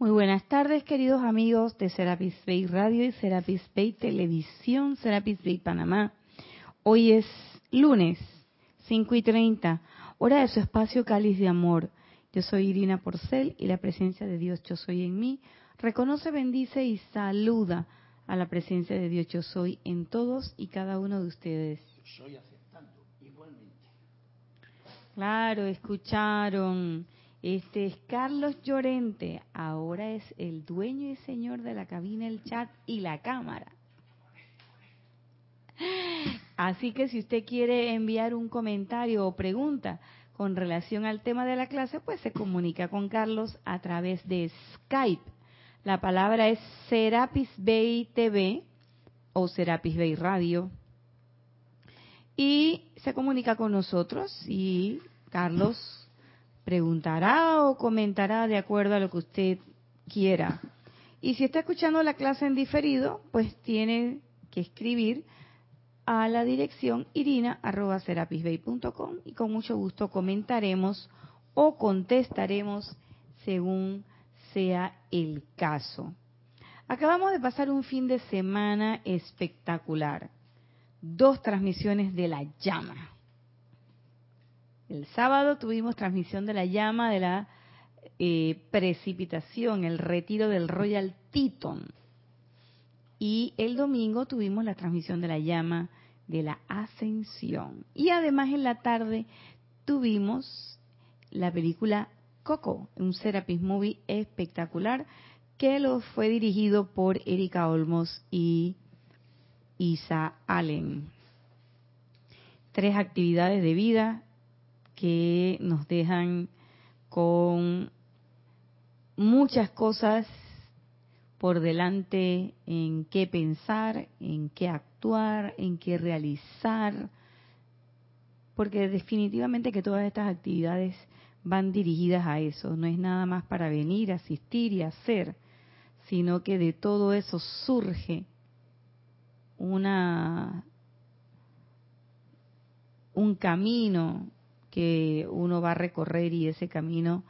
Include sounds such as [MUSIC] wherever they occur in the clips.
Muy buenas tardes, queridos amigos de Serapis Bay Radio y Serapis Bay Televisión, Serapis Bay Panamá. Hoy es lunes, 5 y 30, hora de su espacio Cáliz de Amor. Yo soy Irina Porcel y la presencia de Dios Yo Soy en mí reconoce, bendice y saluda a la presencia de Dios Yo Soy en todos y cada uno de ustedes. Soy aceptando igualmente. Claro, escucharon. Este es Carlos Llorente, ahora es el dueño y señor de la cabina, el chat y la cámara. Así que si usted quiere enviar un comentario o pregunta con relación al tema de la clase, pues se comunica con Carlos a través de Skype. La palabra es Serapis Bay TV o Serapis Bay Radio. Y se comunica con nosotros y Carlos preguntará o comentará de acuerdo a lo que usted quiera. Y si está escuchando la clase en diferido, pues tiene que escribir a la dirección irina.serapisbay.com y con mucho gusto comentaremos o contestaremos según sea el caso. Acabamos de pasar un fin de semana espectacular. Dos transmisiones de la llama. El sábado tuvimos transmisión de la llama de la eh, precipitación, el retiro del Royal Teton. Y el domingo tuvimos la transmisión de la llama de la ascensión. Y además en la tarde tuvimos la película Coco, un Serapis Movie espectacular que lo fue dirigido por Erika Olmos y Isa Allen. Tres actividades de vida, que nos dejan con muchas cosas por delante en qué pensar, en qué actuar, en qué realizar, porque definitivamente que todas estas actividades van dirigidas a eso, no es nada más para venir, asistir y hacer, sino que de todo eso surge una un camino, que uno va a recorrer y ese camino,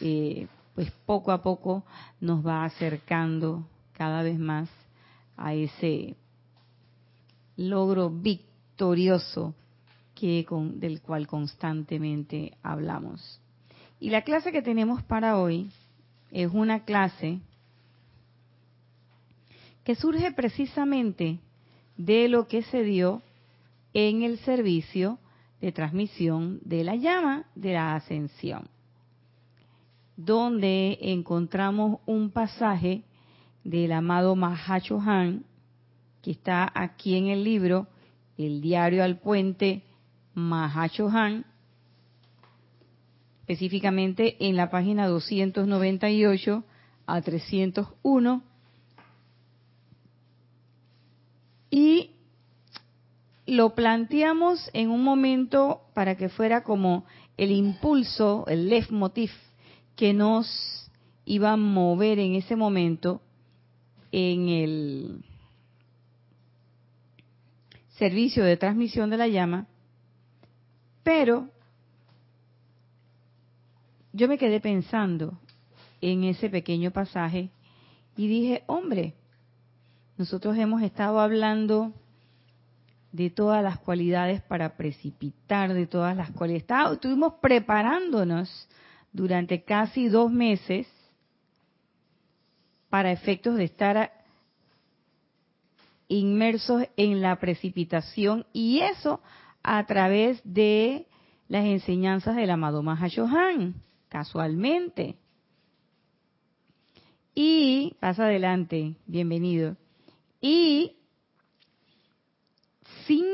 eh, pues poco a poco nos va acercando cada vez más a ese logro victorioso que con, del cual constantemente hablamos. Y la clase que tenemos para hoy es una clase que surge precisamente de lo que se dio en el servicio de transmisión de la llama de la ascensión, donde encontramos un pasaje del amado Han, que está aquí en el libro El diario al puente Han, específicamente en la página 298 a 301, y lo planteamos en un momento para que fuera como el impulso, el leitmotiv que nos iba a mover en ese momento en el servicio de transmisión de la llama, pero yo me quedé pensando en ese pequeño pasaje y dije, hombre, nosotros hemos estado hablando de todas las cualidades para precipitar, de todas las cualidades. estuvimos preparándonos durante casi dos meses para efectos de estar inmersos en la precipitación y eso a través de las enseñanzas del amado Mahashohan, casualmente. Y, pasa adelante, bienvenido. Y sin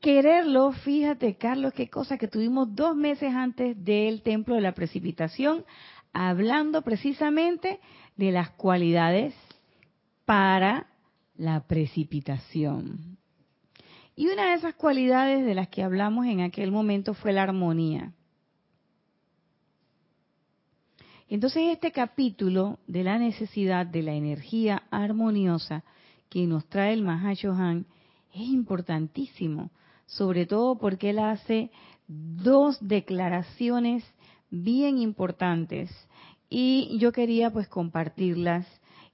quererlo, fíjate Carlos, qué cosa que tuvimos dos meses antes del templo de la precipitación, hablando precisamente de las cualidades para la precipitación. Y una de esas cualidades de las que hablamos en aquel momento fue la armonía. Entonces este capítulo de la necesidad de la energía armoniosa que nos trae el Mahashohan es importantísimo, sobre todo porque él hace dos declaraciones bien importantes. Y yo quería pues compartirlas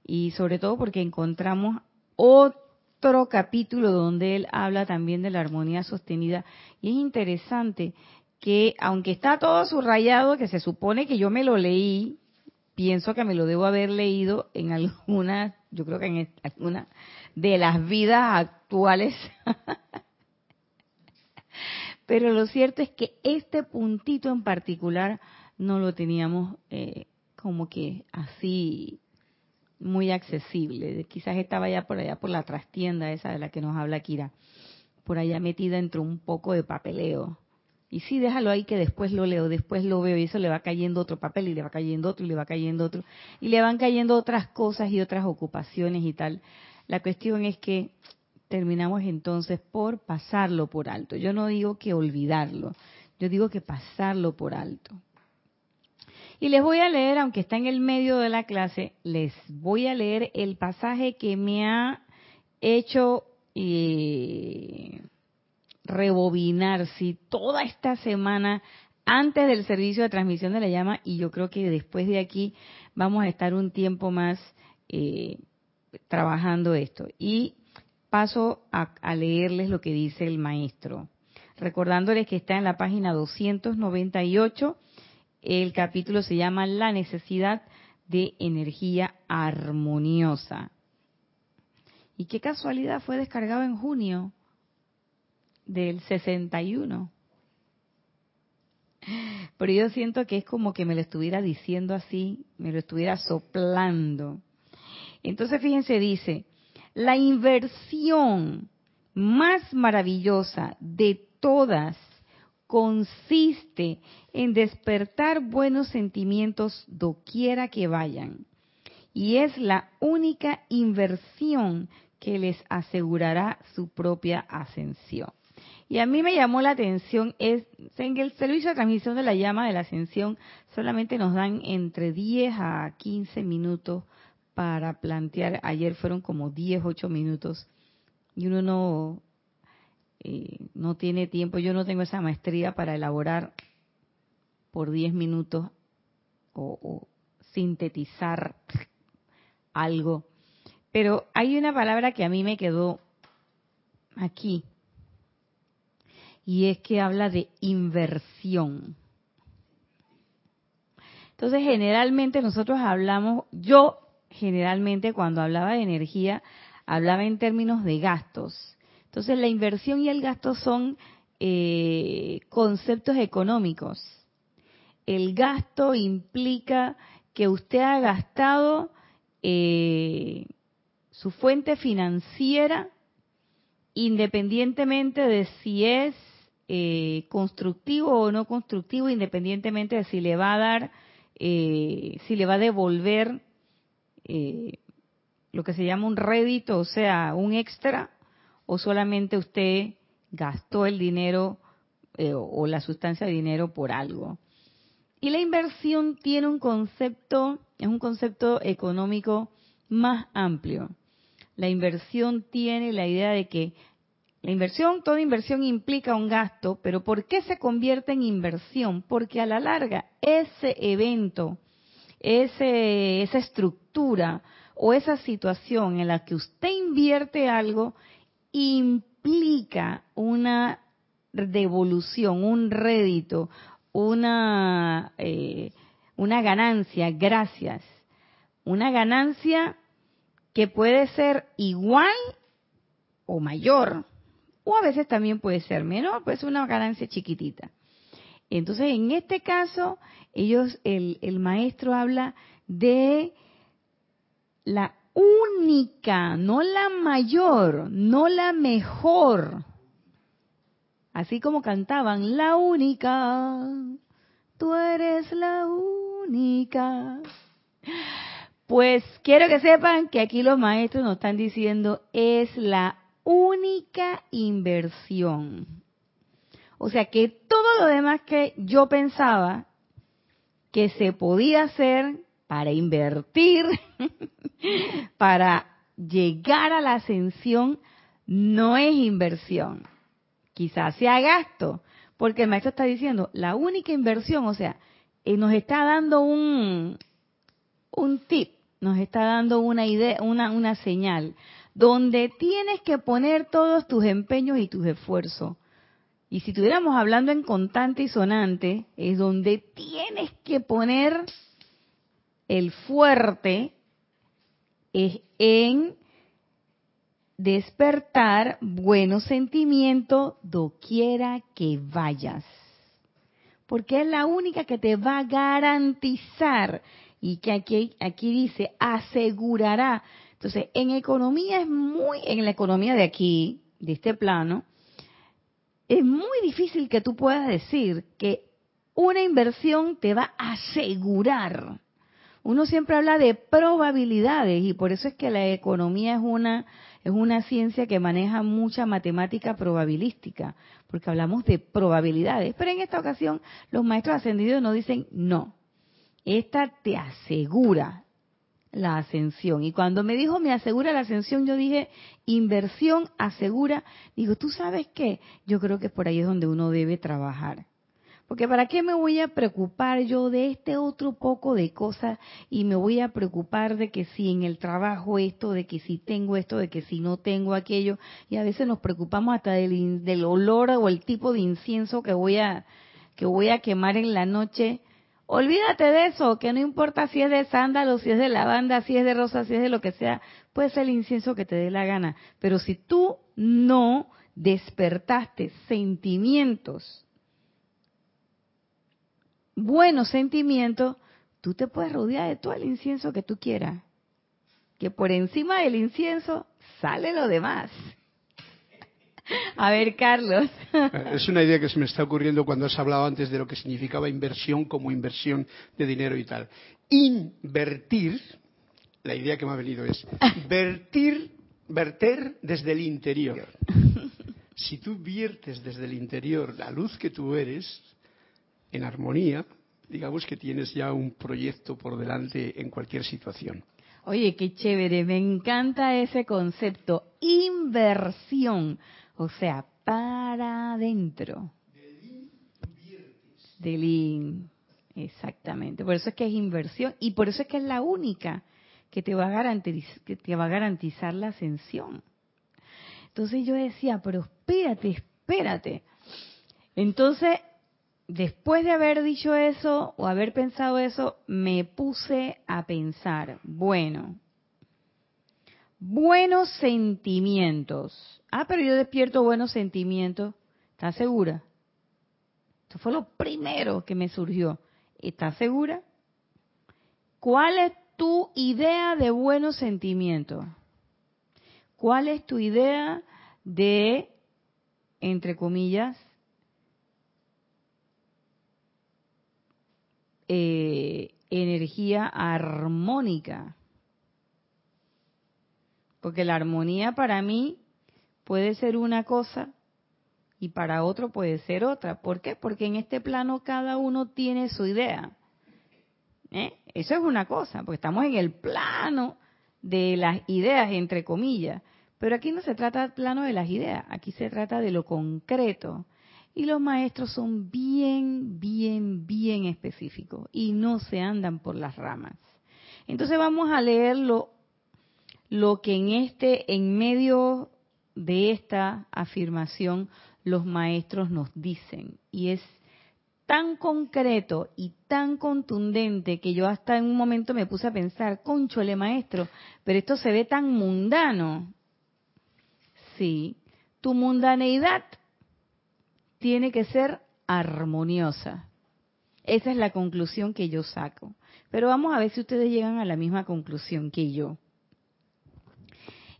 y sobre todo porque encontramos otro capítulo donde él habla también de la armonía sostenida. Y es interesante que aunque está todo subrayado, que se supone que yo me lo leí, pienso que me lo debo haber leído en alguna, yo creo que en alguna de las vidas actuales. [LAUGHS] Pero lo cierto es que este puntito en particular no lo teníamos eh, como que así muy accesible. Quizás estaba ya por allá por la trastienda esa de la que nos habla Kira, por allá metida entre un poco de papeleo. Y sí, déjalo ahí que después lo leo, después lo veo y eso le va cayendo otro papel y le va cayendo otro y le va cayendo otro y le van cayendo otras cosas y otras ocupaciones y tal. La cuestión es que terminamos entonces por pasarlo por alto. Yo no digo que olvidarlo, yo digo que pasarlo por alto. Y les voy a leer, aunque está en el medio de la clase, les voy a leer el pasaje que me ha hecho eh, rebobinar, si toda esta semana antes del servicio de transmisión de la llama y yo creo que después de aquí vamos a estar un tiempo más eh, trabajando esto. Y paso a, a, leerles lo que dice el maestro, recordándoles que está en la página 298 el capítulo se llama La necesidad de energía armoniosa. Y qué casualidad fue descargado en junio del 61. Pero yo siento que es como que me lo estuviera diciendo así, me lo estuviera soplando. Entonces fíjense, dice, la inversión más maravillosa de todas consiste en despertar buenos sentimientos doquiera que vayan. Y es la única inversión que les asegurará su propia ascensión. Y a mí me llamó la atención, es, en el servicio de transmisión de la llama de la ascensión solamente nos dan entre 10 a 15 minutos para plantear, ayer fueron como 10, 8 minutos, y uno no, eh, no tiene tiempo, yo no tengo esa maestría para elaborar por 10 minutos o, sintetizar algo. Pero hay una palabra que a mí me quedó aquí, y es que habla de inversión. Entonces, generalmente nosotros hablamos, yo generalmente cuando hablaba de energía, hablaba en términos de gastos. Entonces la inversión y el gasto son eh, conceptos económicos. El gasto implica que usted ha gastado eh, su fuente financiera independientemente de si es eh, constructivo o no constructivo, independientemente de si le va a dar, si le va a devolver lo que se llama un rédito, o sea, un extra, o solamente usted gastó el dinero eh, o la sustancia de dinero por algo. Y la inversión tiene un concepto, es un concepto económico más amplio. La inversión tiene la idea de que la inversión, toda inversión implica un gasto, pero ¿por qué se convierte en inversión? Porque a la larga ese evento, ese, esa estructura o esa situación en la que usted invierte algo implica una devolución, un rédito, una, eh, una ganancia, gracias. Una ganancia que puede ser igual o mayor, o a veces también puede ser menor, pues una ganancia chiquitita. Entonces, en este caso, ellos, el, el maestro habla de la única, no la mayor, no la mejor. Así como cantaban, la única, tú eres la única. Pues quiero que sepan que aquí los maestros nos están diciendo es la única inversión. O sea que todo lo demás que yo pensaba que se podía hacer para invertir, [LAUGHS] para llegar a la ascensión, no es inversión. Quizás sea gasto, porque el maestro está diciendo, la única inversión, o sea, eh, nos está dando un, un tip, nos está dando una idea, una, una señal, donde tienes que poner todos tus empeños y tus esfuerzos. Y si estuviéramos hablando en contante y sonante, es donde tienes que poner el fuerte es en despertar buenos sentimientos doquiera que vayas. Porque es la única que te va a garantizar y que aquí, aquí dice asegurará. Entonces, en economía es muy, en la economía de aquí, de este plano, es muy difícil que tú puedas decir que una inversión te va a asegurar. Uno siempre habla de probabilidades y por eso es que la economía es una es una ciencia que maneja mucha matemática probabilística, porque hablamos de probabilidades. Pero en esta ocasión los maestros ascendidos nos dicen no. Esta te asegura la ascensión. Y cuando me dijo me asegura la ascensión, yo dije inversión asegura. Digo, ¿tú sabes qué? Yo creo que por ahí es donde uno debe trabajar. Porque ¿para qué me voy a preocupar yo de este otro poco de cosas y me voy a preocupar de que si en el trabajo esto, de que si tengo esto, de que si no tengo aquello? Y a veces nos preocupamos hasta del, del olor o el tipo de incienso que voy a que voy a quemar en la noche. Olvídate de eso, que no importa si es de sándalo, si es de lavanda, si es de rosa, si es de lo que sea, puede ser el incienso que te dé la gana. Pero si tú no despertaste sentimientos buenos sentimientos, tú te puedes rodear de todo el incienso que tú quieras. Que por encima del incienso sale lo demás. A ver, Carlos. Es una idea que se me está ocurriendo cuando has hablado antes de lo que significaba inversión como inversión de dinero y tal. Invertir, la idea que me ha venido es vertir, verter desde el interior. Si tú viertes desde el interior la luz que tú eres, en armonía, digamos que tienes ya un proyecto por delante en cualquier situación. Oye, qué chévere, me encanta ese concepto, inversión, o sea, para adentro. Del in, exactamente. Por eso es que es inversión y por eso es que es la única que te va a garantizar, que te va a garantizar la ascensión. Entonces yo decía, pero espérate, espérate. Entonces después de haber dicho eso o haber pensado eso, me puse a pensar, bueno, buenos sentimientos. Ah, pero yo despierto buenos sentimientos. ¿Estás segura? Esto fue lo primero que me surgió. ¿Estás segura? ¿Cuál es tu idea de buenos sentimientos? ¿Cuál es tu idea de, entre comillas, Eh, energía armónica. Porque la armonía para mí puede ser una cosa y para otro puede ser otra. ¿Por qué? Porque en este plano cada uno tiene su idea. ¿Eh? Eso es una cosa, porque estamos en el plano de las ideas, entre comillas. Pero aquí no se trata del plano de las ideas, aquí se trata de lo concreto, y los maestros son bien, bien, bien específicos y no se andan por las ramas. Entonces vamos a leer lo, que en este, en medio de esta afirmación, los maestros nos dicen. Y es tan concreto y tan contundente que yo hasta en un momento me puse a pensar, conchole maestro, pero esto se ve tan mundano. Sí, tu mundaneidad tiene que ser armoniosa. Esa es la conclusión que yo saco. Pero vamos a ver si ustedes llegan a la misma conclusión que yo.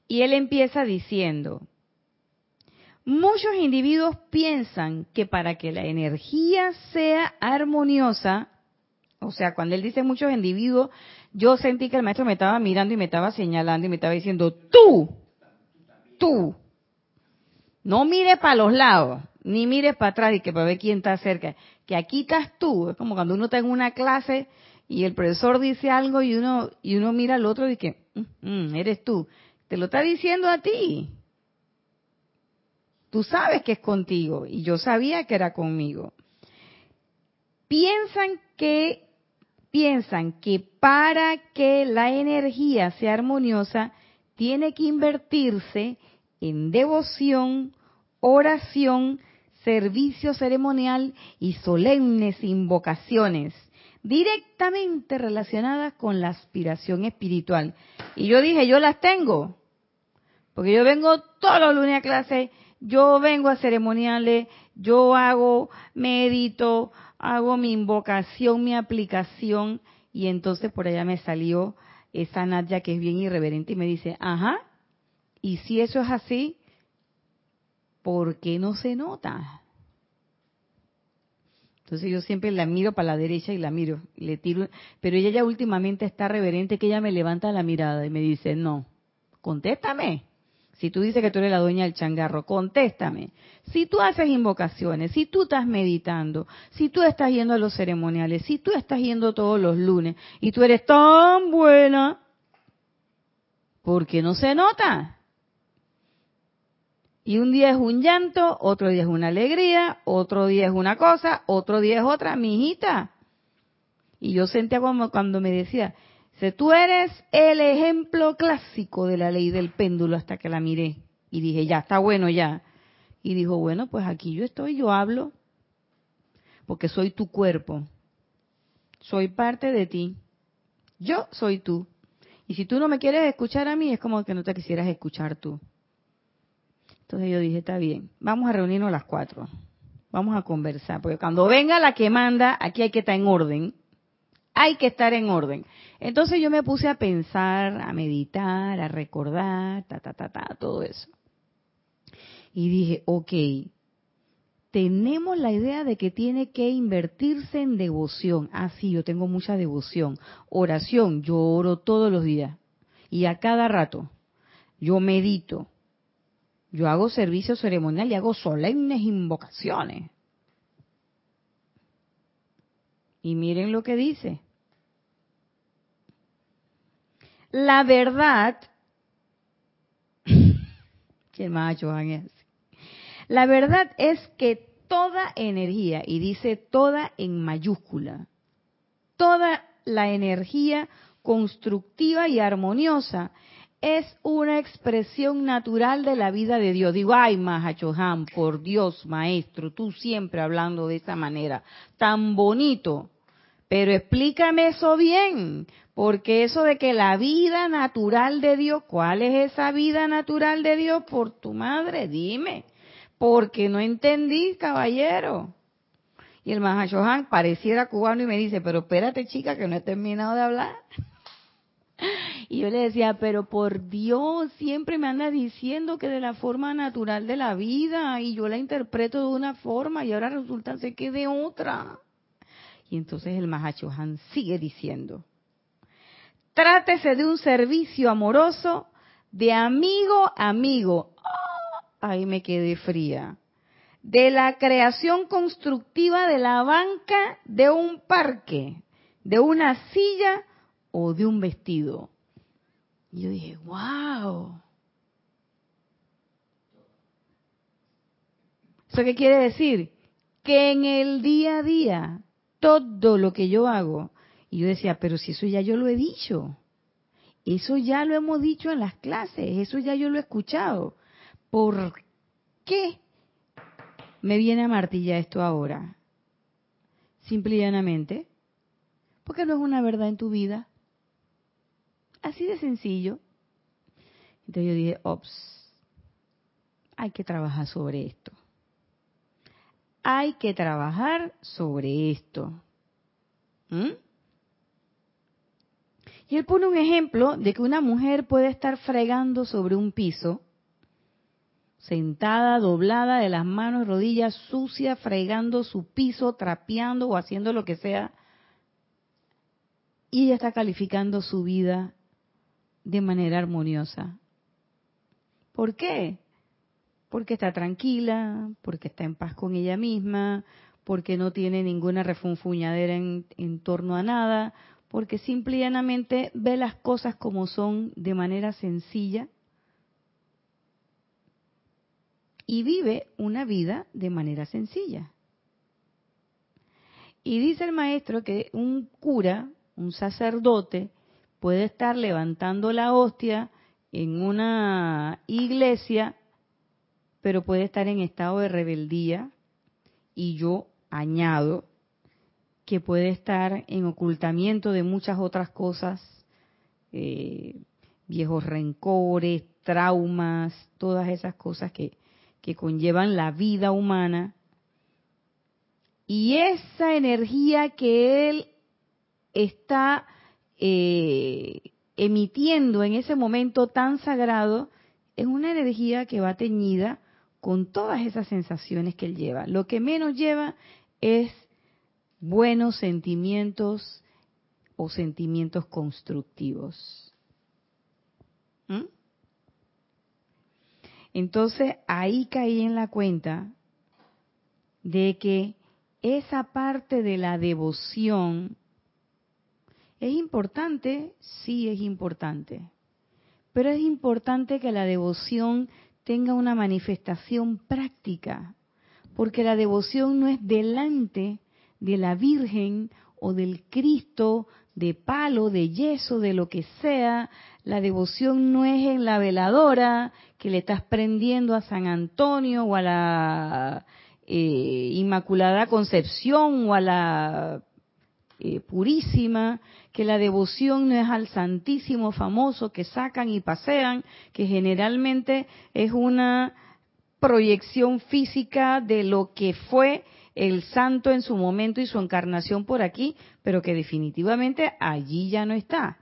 Y él empieza diciendo, muchos individuos piensan que para que la energía sea armoniosa, o sea, cuando él dice muchos individuos, yo sentí que el maestro me estaba mirando y me estaba señalando y me estaba diciendo, tú, tú, no mire para los lados, ni mires para atrás y que para ver quién está cerca. Que aquí estás tú. Es como cuando uno está en una clase y el profesor dice algo y uno y uno mira al otro y que mm, mm, eres tú. Te lo está diciendo a ti. Tú sabes que es contigo y yo sabía que era conmigo. Piensan que piensan que para que la energía sea armoniosa, tiene que invertirse en devoción, oración, servicio ceremonial y solemnes invocaciones directamente relacionadas con la aspiración espiritual. Y yo dije, yo las tengo, porque yo vengo todos los lunes a clase, yo vengo a ceremoniales, yo hago, medito, hago mi invocación, mi aplicación, y entonces por allá me salió esa Nadia que es bien irreverente y me dice, ajá, y si eso es así, ¿por qué no se nota? Entonces yo siempre la miro para la derecha y la miro, y le tiro, pero ella ya últimamente está reverente que ella me levanta la mirada y me dice, no, contéstame. Si tú dices que tú eres la dueña del changarro, contéstame. Si tú haces invocaciones, si tú estás meditando, si tú estás yendo a los ceremoniales, si tú estás yendo todos los lunes y tú eres tan buena, ¿por qué no se nota? Y un día es un llanto, otro día es una alegría, otro día es una cosa, otro día es otra, mi hijita. Y yo sentía como cuando me decía, si tú eres el ejemplo clásico de la ley del péndulo hasta que la miré. Y dije, ya, está bueno ya. Y dijo, bueno, pues aquí yo estoy, yo hablo, porque soy tu cuerpo. Soy parte de ti. Yo soy tú. Y si tú no me quieres escuchar a mí, es como que no te quisieras escuchar tú. Entonces yo dije, está bien, vamos a reunirnos las cuatro. Vamos a conversar, porque cuando venga la que manda, aquí hay que estar en orden. Hay que estar en orden. Entonces yo me puse a pensar, a meditar, a recordar, ta, ta, ta, ta, todo eso. Y dije, ok, tenemos la idea de que tiene que invertirse en devoción. Ah, sí, yo tengo mucha devoción. Oración, yo oro todos los días. Y a cada rato. Yo medito. Yo hago servicio ceremonial y hago solemnes invocaciones. Y miren lo que dice. La verdad, [COUGHS] que macho es La verdad es que toda energía, y dice toda en mayúscula, toda la energía constructiva y armoniosa es una expresión natural de la vida de Dios. Digo, ay, Mahachohan, por Dios, maestro, tú siempre hablando de esa manera, tan bonito. Pero explícame eso bien, porque eso de que la vida natural de Dios, ¿cuál es esa vida natural de Dios por tu madre? Dime, porque no entendí, caballero. Y el Mahashohan pareciera cubano y me dice, pero espérate chica, que no he terminado de hablar. [LAUGHS] Y yo le decía, pero por Dios, siempre me anda diciendo que de la forma natural de la vida y yo la interpreto de una forma y ahora resulta ser que de otra. Y entonces el Mahachohan sigue diciendo, trátese de un servicio amoroso de amigo a amigo. Ah, ahí me quedé fría. De la creación constructiva de la banca de un parque, de una silla o de un vestido. Y yo dije, wow. ¿Eso qué quiere decir? Que en el día a día, todo lo que yo hago, y yo decía, pero si eso ya yo lo he dicho, eso ya lo hemos dicho en las clases, eso ya yo lo he escuchado. ¿Por qué me viene a martillar esto ahora? Simple y llanamente, porque no es una verdad en tu vida. Así de sencillo. Entonces yo dije, ops, hay que trabajar sobre esto. Hay que trabajar sobre esto. ¿Mm? Y él pone un ejemplo de que una mujer puede estar fregando sobre un piso, sentada, doblada de las manos, rodillas sucias, fregando su piso, trapeando o haciendo lo que sea, y ella está calificando su vida de manera armoniosa. ¿Por qué? Porque está tranquila, porque está en paz con ella misma, porque no tiene ninguna refunfuñadera en, torno a nada, porque simplemente ve las cosas como son de manera sencilla y vive una vida de manera sencilla. Y dice el maestro que un cura un sacerdote puede estar levantando la hostia en una iglesia, pero puede estar en estado de rebeldía y yo añado que puede estar en ocultamiento de muchas otras cosas, eh, viejos rencores, traumas, todas esas cosas que, que conllevan la vida humana. Y esa energía que él está eh, emitiendo en ese momento tan sagrado es una energía que va teñida con todas esas sensaciones que él lleva. Lo que menos lleva es buenos sentimientos o sentimientos constructivos. ¿Mm? Entonces ahí caí en la cuenta de que esa parte de la devoción es importante, sí es importante, pero es importante que la devoción tenga una manifestación práctica, porque la devoción no es delante de la Virgen o del Cristo de palo, de yeso, de lo que sea. La devoción no es en la veladora que le estás prendiendo a San Antonio o a la eh, Inmaculada Concepción o a la eh, Purísima, que la devoción no es al Santísimo famoso que sacan y pasean, que generalmente es una proyección física de lo que fue el santo en su momento y su encarnación por aquí, pero que definitivamente allí ya no está.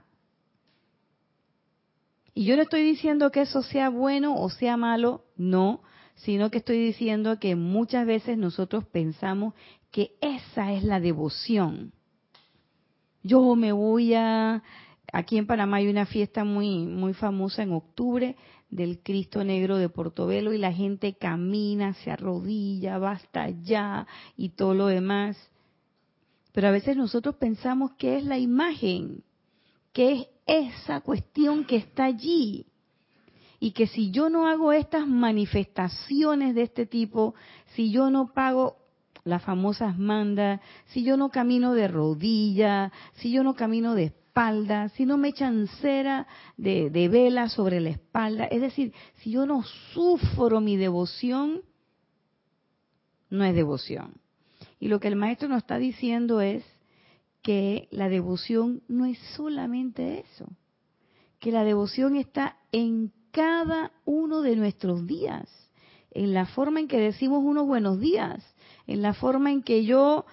Y yo no estoy diciendo que eso sea bueno o sea malo, no, sino que estoy diciendo que muchas veces nosotros pensamos que esa es la devoción yo me voy a aquí en Panamá hay una fiesta muy muy famosa en octubre del Cristo Negro de Portobelo y la gente camina, se arrodilla, va hasta allá y todo lo demás. Pero a veces nosotros pensamos que es la imagen, que es esa cuestión que está allí. Y que si yo no hago estas manifestaciones de este tipo, si yo no pago las famosas mandas, si yo no camino de rodilla, si yo no camino de espalda, si no me echan cera de, de vela sobre la espalda, es decir, si yo no sufro mi devoción, no es devoción. Y lo que el maestro nos está diciendo es que la devoción no es solamente eso, que la devoción está en cada uno de nuestros días, en la forma en que decimos unos buenos días, en la forma en que yo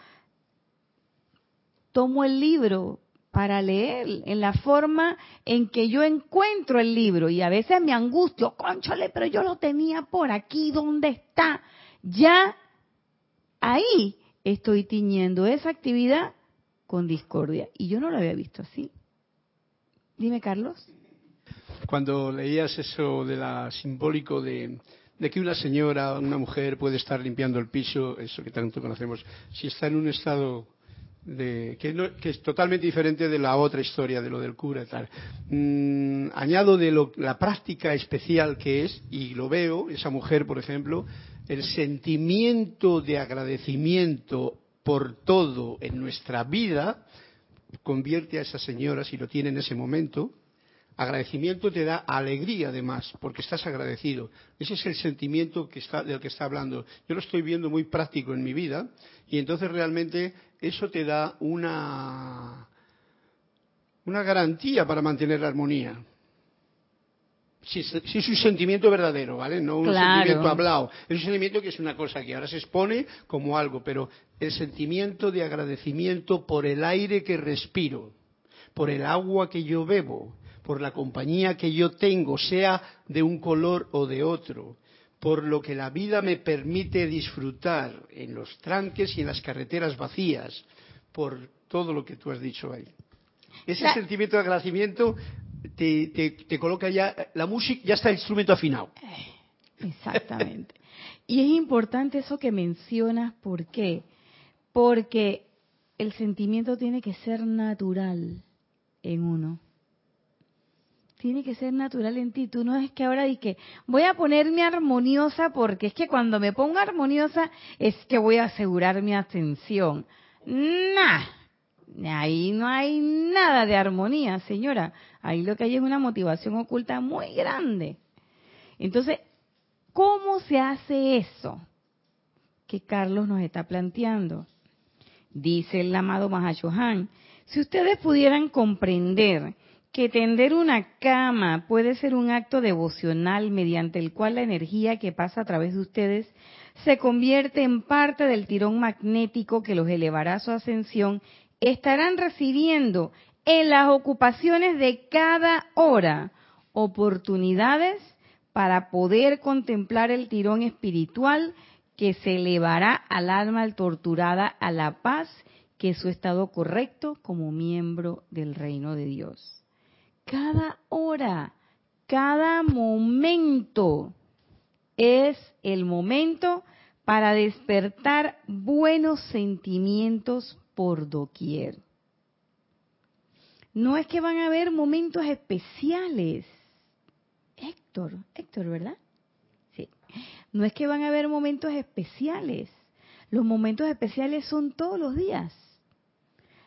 tomo el libro para leer, en la forma en que yo encuentro el libro y a veces me angustio, conchole, pero yo lo tenía por aquí, ¿dónde está? Ya ahí estoy tiñendo esa actividad con discordia y yo no lo había visto así. Dime, Carlos. Cuando leías eso de la simbólico de de que una señora, una mujer puede estar limpiando el piso, eso que tanto conocemos, si está en un estado de, que, es totalmente diferente de la otra historia, de lo del cura y tal. Mm, añado de lo, la práctica especial que es, y lo veo, esa mujer, por ejemplo, el sentimiento de agradecimiento por todo en nuestra vida convierte a esa señora, si lo tiene en ese momento, Agradecimiento te da alegría además, porque estás agradecido. Ese es el sentimiento que está, del que está hablando. Yo lo estoy viendo muy práctico en mi vida y entonces realmente eso te da una, una garantía para mantener la armonía. Si, es un sentimiento verdadero, ¿vale? No un sentimiento hablado. Es un sentimiento que es una cosa que ahora se expone como algo, pero el sentimiento de agradecimiento por el aire que respiro, por el agua que yo bebo, por la compañía que yo tengo, sea de un color o de otro, por lo que la vida me permite disfrutar en los tranques y en las carreteras vacías, por todo lo que tú has dicho ahí. Ese sentimiento de agradecimiento te, coloca ya, la música ya está el instrumento afinado. Exactamente. y es importante eso que mencionas, ¿por qué? Porque el sentimiento tiene que ser natural en uno tiene que ser natural en ti. Tú no es que ahora di que voy a ponerme armoniosa porque es que cuando me pongo armoniosa es que voy a asegurar mi atención. Nah, ahí no hay nada de armonía, señora. Ahí lo que hay es una motivación oculta muy grande. Entonces, ¿cómo se hace eso? Que Carlos nos está planteando. Dice el amado Mahashohan, si ustedes pudieran comprender que tender una cama puede ser un acto devocional mediante el cual la energía que pasa a través de ustedes se convierte en parte del tirón magnético que los elevará a su ascensión, estarán recibiendo en las ocupaciones de cada hora oportunidades para poder contemplar el tirón espiritual que se elevará al alma torturada a la paz, que es su estado correcto como miembro del reino de Dios. Cada hora, cada momento es el momento para despertar buenos sentimientos por doquier. No es que van a haber momentos especiales. Héctor, Héctor, ¿verdad? Sí. No es que van a haber momentos especiales. Los momentos especiales son todos los días.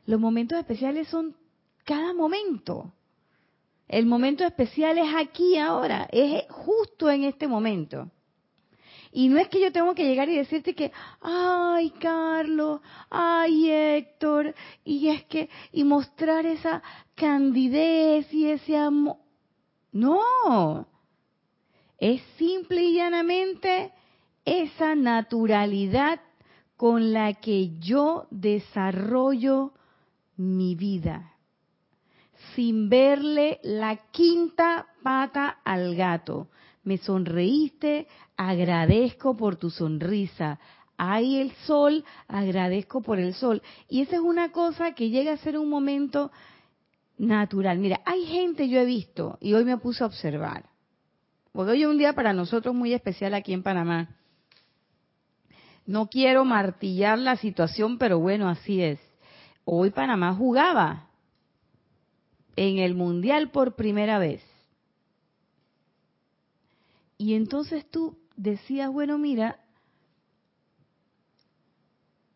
Los momentos especiales son cada momento. El momento especial es aquí ahora, es justo en este momento. Y no es que yo tengo que llegar y decirte que, ay, Carlos, ay, Héctor, y es que, y mostrar esa candidez y ese amor. No, es simple y llanamente esa naturalidad con la que yo desarrollo mi vida, sin verle la quinta pata al gato. Me sonreíste, agradezco por tu sonrisa. Hay el sol, agradezco por el sol. Y esa es una cosa que llega a ser un momento natural. Mira, hay gente, yo he visto, y hoy me puse a observar, porque hoy es un día para nosotros muy especial aquí en Panamá. No quiero martillar la situación, pero bueno, así es. Hoy Panamá jugaba en el Mundial por primera vez. Y entonces tú decías, bueno, mira,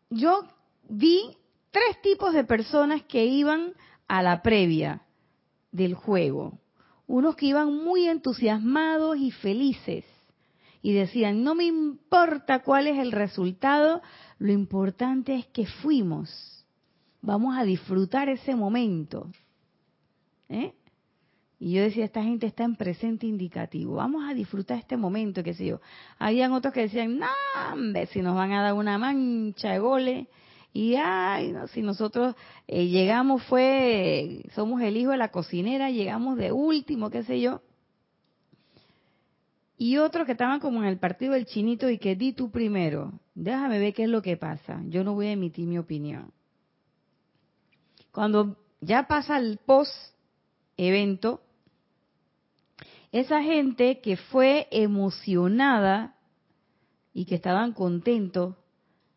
yo vi tres tipos de personas que iban a la previa del juego. Unos que iban muy entusiasmados y felices y decían, no me importa cuál es el resultado, lo importante es que fuimos. Vamos a disfrutar ese momento. ¿Eh? Y yo decía, esta gente está en presente indicativo, vamos a disfrutar este momento, qué sé yo. Habían otros que decían, no, si nos van a dar una mancha de goles, y ay, no, si nosotros eh, llegamos fue, somos el hijo de la cocinera, llegamos de último, qué sé yo. Y otros que estaban como en el partido del chinito y que di tú primero, déjame ver qué es lo que pasa, yo no voy a emitir mi opinión. Cuando ya pasa el post evento, esa gente que fue emocionada y que estaban contentos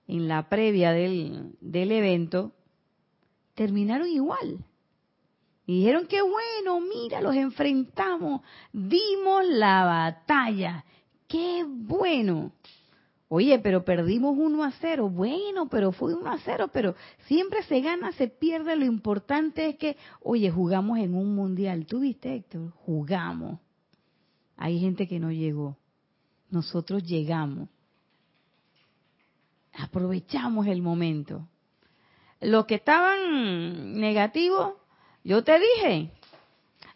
en la previa del, del evento, terminaron igual. Y dijeron, qué bueno, mira, los enfrentamos, dimos la batalla, qué bueno. Oye, pero perdimos 1 a 0. Bueno, pero fue 1 a 0, pero siempre se gana, se pierde. Lo importante es que, oye, jugamos en un mundial. ¿Tú viste, Héctor? Jugamos. Hay gente que no llegó. Nosotros llegamos. Aprovechamos el momento. Los que estaban negativos, yo te dije,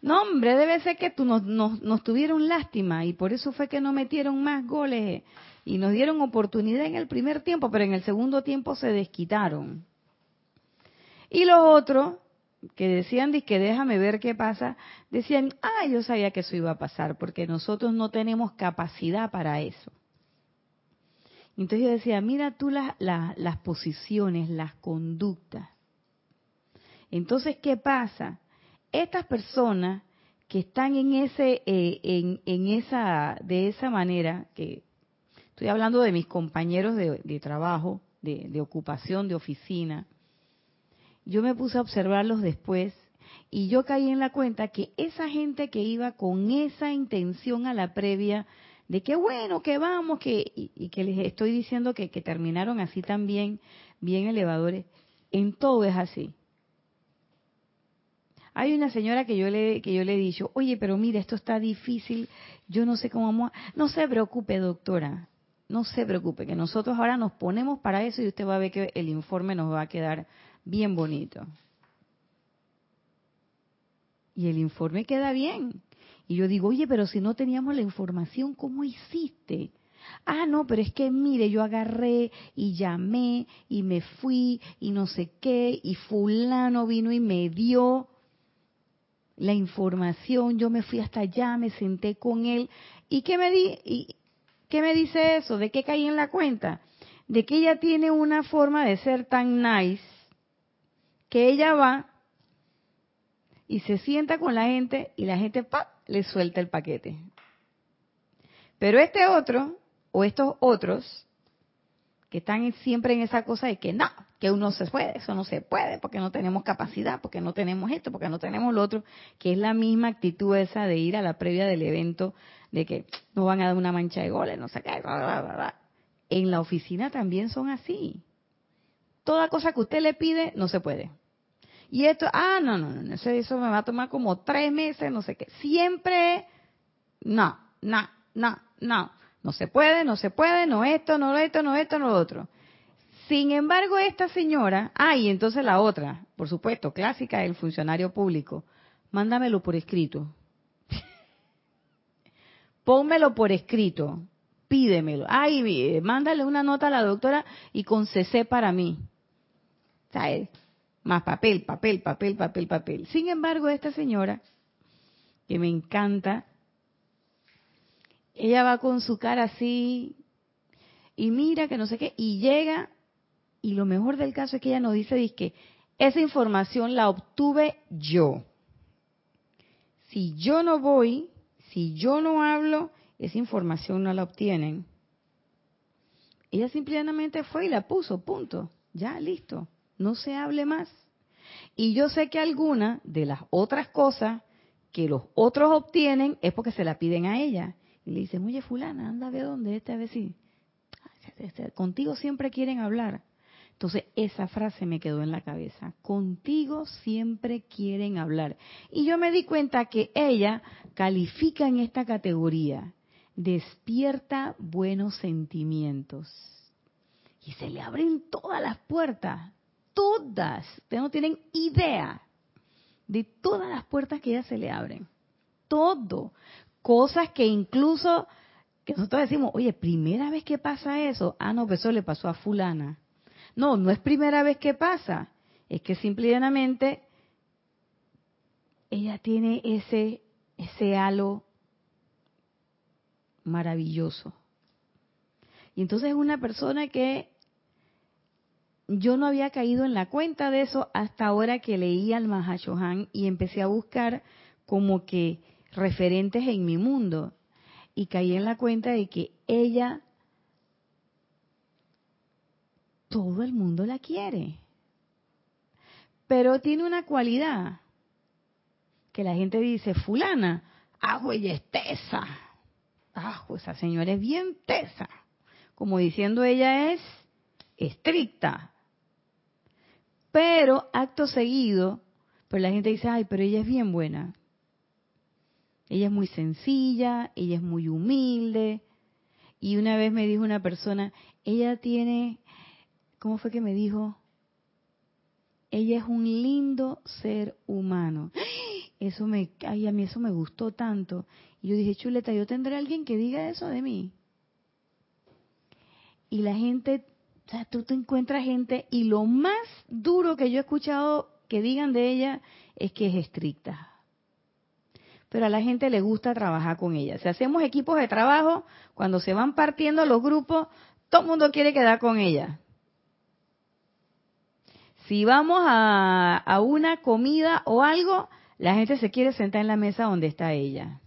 no hombre, debe ser que tú nos, nos, tuvieron lástima y por eso fue que no metieron más goles y nos dieron oportunidad en el primer tiempo, pero en el segundo tiempo se desquitaron. Y los otros, que decían, que déjame ver qué pasa, decían, ah, yo sabía que eso iba a pasar, porque nosotros no tenemos capacidad para eso. Entonces yo decía, mira tú las, las, posiciones, las conductas. Entonces, ¿qué pasa? Estas personas que están en ese, eh, en, en, esa, de esa manera, que estoy hablando de mis compañeros de, trabajo, de, ocupación, de oficina, yo me puse a observarlos después y yo caí en la cuenta que esa gente que iba con esa intención a la previa de que bueno, que vamos, que y, que les estoy diciendo que, terminaron así también, bien elevadores, en todo es así. Hay una señora que yo le que yo le he dicho, oye, pero mira, esto está difícil, yo no sé cómo. No se preocupe, doctora, no se preocupe, que nosotros ahora nos ponemos para eso y usted va a ver que el informe nos va a quedar bien bonito. Y el informe queda bien. Y yo digo, oye, pero si no teníamos la información, ¿cómo hiciste? Ah, no, pero es que mire, yo agarré y llamé y me fui y no sé qué, y fulano vino y me dio la información, yo me fui hasta allá, me senté con él. ¿Y qué me, di y, qué me dice eso? ¿De qué caí en la cuenta? De que ella tiene una forma de ser tan nice que ella va y se sienta con la gente y la gente ¡pap! le suelta el paquete. Pero este otro o estos otros que están siempre en esa cosa de que no, que uno se puede, eso no se puede, porque no tenemos capacidad, porque no tenemos esto, porque no tenemos lo otro, que es la misma actitud esa de ir a la previa del evento, de que no van a dar una mancha de goles, no sé qué, en la oficina también son así. Toda cosa que usted le pide, no se puede. Y esto, ah, no, no, no, eso, eso me va a tomar como tres meses, no sé qué. Siempre, no, no, no, no. No se puede, no se puede, no esto, no esto, no esto, no lo otro. Sin embargo, esta señora, ah, y entonces la otra, por supuesto, clásica del funcionario público, mándamelo por escrito. Pónmelo por escrito, pídemelo. Ay, eh, mándale una nota a la doctora y con CC para mí. ¿Sabes? Más papel, papel, papel, papel, papel. Sin embargo, esta señora, que me encanta, ella va con su cara así y mira que no sé qué y llega y lo mejor del caso es que ella nos dice que esa información la obtuve yo. Si yo no voy, si yo no hablo, esa información no la obtienen. Ella simplemente fue y la puso, punto. Ya, listo. No se hable más. Y yo sé que alguna de las otras cosas que los otros obtienen es porque se la piden a ella. Y le dicen, oye fulana, anda a ver dónde este, a ver si... Contigo siempre quieren hablar. Entonces esa frase me quedó en la cabeza. Contigo siempre quieren hablar. Y yo me di cuenta que ella califica en esta categoría. Despierta buenos sentimientos. Y se le abren todas las puertas. Todas. Ustedes no tienen idea de todas las puertas que ella se le abren. Todo cosas que incluso que nosotros decimos, oye, primera vez que pasa eso, ah, no, pues eso le pasó a fulana. No, no es primera vez que pasa, es que simplemente ella tiene ese, ese halo maravilloso. Y entonces es una persona que yo no había caído en la cuenta de eso hasta ahora que leí al Mahashohan y empecé a buscar como que referentes en mi mundo y caí en la cuenta de que ella, todo el mundo la quiere, pero tiene una cualidad que la gente dice, fulana, ajo ella es tesa, ajo esa señora es bien tesa, como diciendo ella es estricta, pero acto seguido, pues la gente dice, ay, pero ella es bien buena. Ella es muy sencilla, ella es muy humilde. Y una vez me dijo una persona, ella tiene, ¿cómo fue que me dijo? Ella es un lindo ser humano. [GASPS] Eso me, ay, a mí eso me gustó tanto. Y yo dije, chuleta, yo tendré alguien que diga eso de mí. Y la gente, o sea, tú te encuentras gente y lo más duro que yo he escuchado que digan de ella es que es estricta pero a la gente le gusta trabajar con ella. Si hacemos equipos de trabajo, cuando se van partiendo los grupos, todo el mundo quiere quedar con ella. Si vamos a, una comida o algo, la gente se quiere sentar en la mesa donde está ella.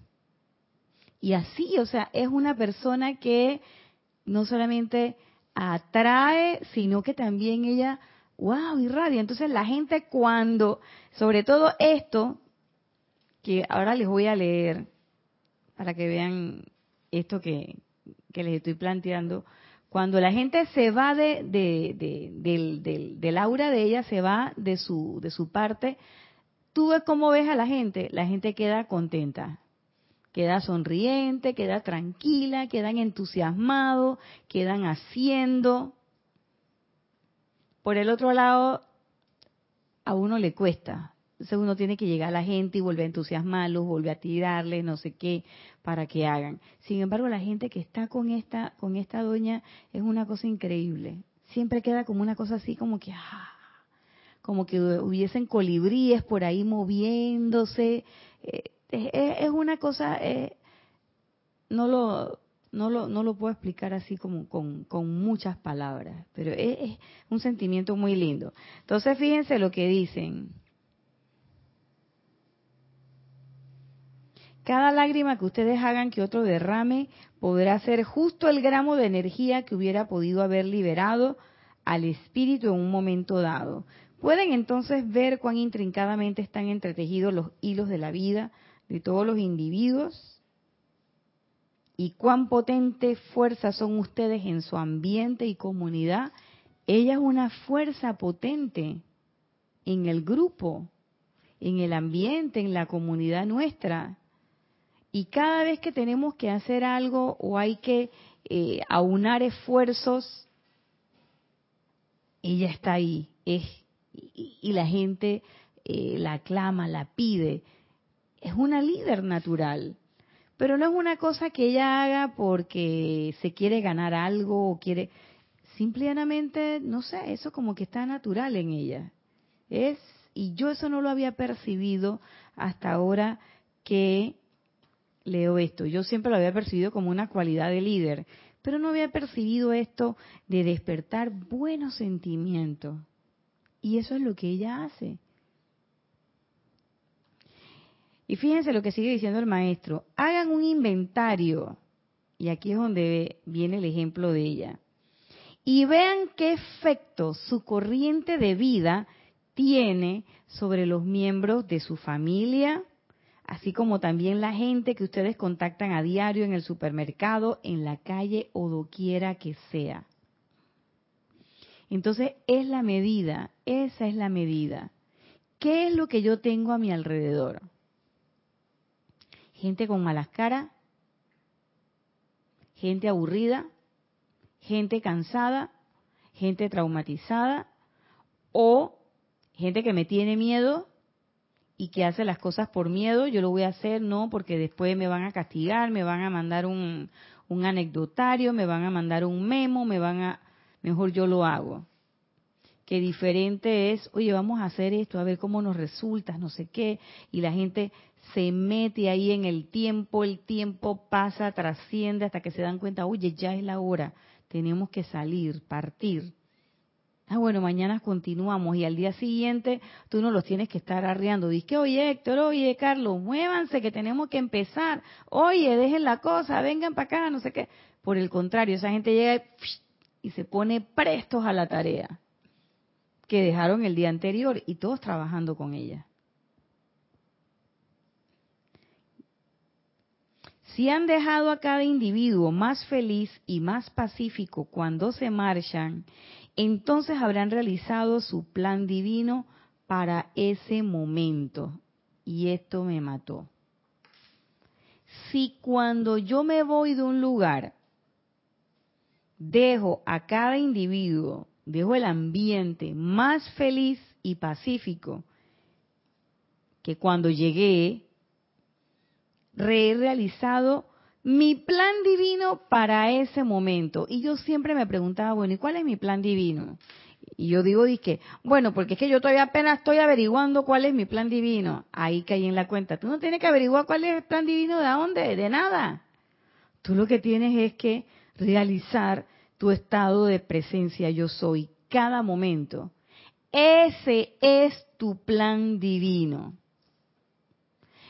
Y así, o sea, es una persona que no solamente atrae, sino que también ella, wow, irradia. Entonces la gente cuando, sobre todo esto, que ahora les voy a leer para que vean esto que, les estoy planteando. Cuando la gente se va de, del, del, aura de ella, se va de su, de su parte, tú ves cómo ves a la gente, la gente queda contenta, queda sonriente, queda tranquila, quedan entusiasmados, quedan haciendo. Por el otro lado, a uno le cuesta. Entonces uno tiene que llegar a la gente y volver a entusiasmarlos, volver a tirarles, no sé qué, para que hagan. Sin embargo, la gente que está con esta, con esta doña es una cosa increíble. Siempre queda como una cosa así como que, ah, como que hubiesen colibríes por ahí moviéndose. Eh, es, una cosa, eh, no lo, no lo, no lo puedo explicar así como con, con muchas palabras, pero es, es, un sentimiento muy lindo. Entonces, fíjense lo que dicen. Cada lágrima que ustedes hagan que otro derrame podrá ser justo el gramo de energía que hubiera podido haber liberado al espíritu en un momento dado. Pueden entonces ver cuán intrincadamente están entretejidos los hilos de la vida de todos los individuos y cuán potente fuerza son ustedes en su ambiente y comunidad. Ella es una fuerza potente en el grupo, en el ambiente, en la comunidad nuestra. Y cada vez que tenemos que hacer algo o hay que eh, aunar esfuerzos, ella está ahí, es, y, la gente eh, la aclama, la pide. Es una líder natural, pero no es una cosa que ella haga porque se quiere ganar algo o quiere, simplemente, no sé, eso como que está natural en ella. Es, y yo eso no lo había percibido hasta ahora que leo esto. Yo siempre lo había percibido como una cualidad de líder, pero no había percibido esto de despertar buenos sentimientos. Y eso es lo que ella hace. Y fíjense lo que sigue diciendo el maestro. Hagan un inventario. Y aquí es donde viene el ejemplo de ella. Y vean qué efecto su corriente de vida tiene sobre los miembros de su familia, así como también la gente que ustedes contactan a diario en el supermercado, en la calle o doquiera que sea. Entonces es la medida, esa es la medida. ¿Qué es lo que yo tengo a mi alrededor? Gente con malas caras, gente aburrida, gente cansada, gente traumatizada o gente que me tiene miedo y que hace las cosas por miedo, yo lo voy a hacer no porque después me van a castigar, me van a mandar un, anecdotario, me van a mandar un memo, me van a... Mejor yo lo hago. Que diferente es, oye, vamos a hacer esto, a ver cómo nos resulta, no sé qué, y la gente se mete ahí en el tiempo, el tiempo pasa, trasciende hasta que se dan cuenta, oye, ya es la hora, tenemos que salir, partir. Ah, bueno, mañana continuamos y al día siguiente tú no los tienes que estar arreando. Dice, oye Héctor, oye Carlos, muévanse que tenemos que empezar. Oye, dejen la cosa, vengan para acá, no sé qué. Por el contrario, esa gente llega y se pone prestos a la tarea que dejaron el día anterior y todos trabajando con ella. Si han dejado a cada individuo más feliz y más pacífico cuando se marchan entonces habrán realizado su plan divino para ese momento. Y esto me mató. Si cuando yo me voy de un lugar, dejo a cada individuo, dejo el ambiente más feliz y pacífico que cuando llegué, he realizado mi plan divino para ese momento. Y yo siempre me preguntaba, bueno, ¿y cuál es mi plan divino? Y yo digo, dije, bueno, porque es que yo todavía apenas estoy averiguando cuál es mi plan divino. Ahí caí en la cuenta. Tú no tienes que averiguar cuál es el plan divino de dónde, de nada. Tú lo que tienes es que realizar tu estado de presencia yo soy cada momento. Ese es tu plan divino.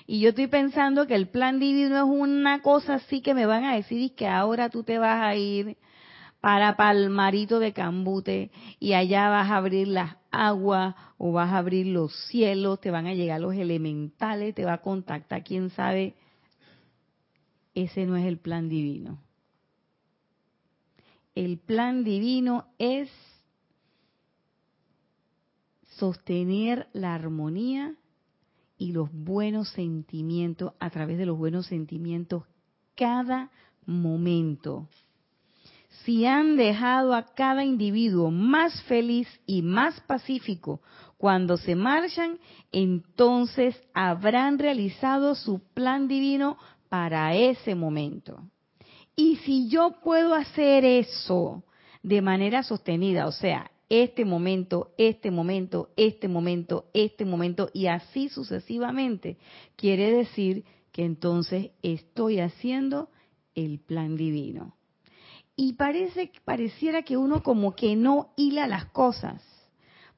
Y yo estoy pensando que el plan divino es una cosa así que me van a decir y que ahora tú te vas a ir para Palmarito de Cambute y allá vas a abrir las aguas o vas a abrir los cielos, te van a llegar los elementales, te va a contactar, quién sabe. Ese no es el plan divino. El plan divino es sostener la armonía y los buenos sentimientos, a través de los buenos sentimientos, cada momento. Si han dejado a cada individuo más feliz y más pacífico cuando se marchan, entonces habrán realizado su plan divino para ese momento. Y si yo puedo hacer eso de manera sostenida, o sea, este momento, este momento, este momento, este momento y así sucesivamente, quiere decir que entonces estoy haciendo el plan divino. Y parece, pareciera que uno como que no hila las cosas.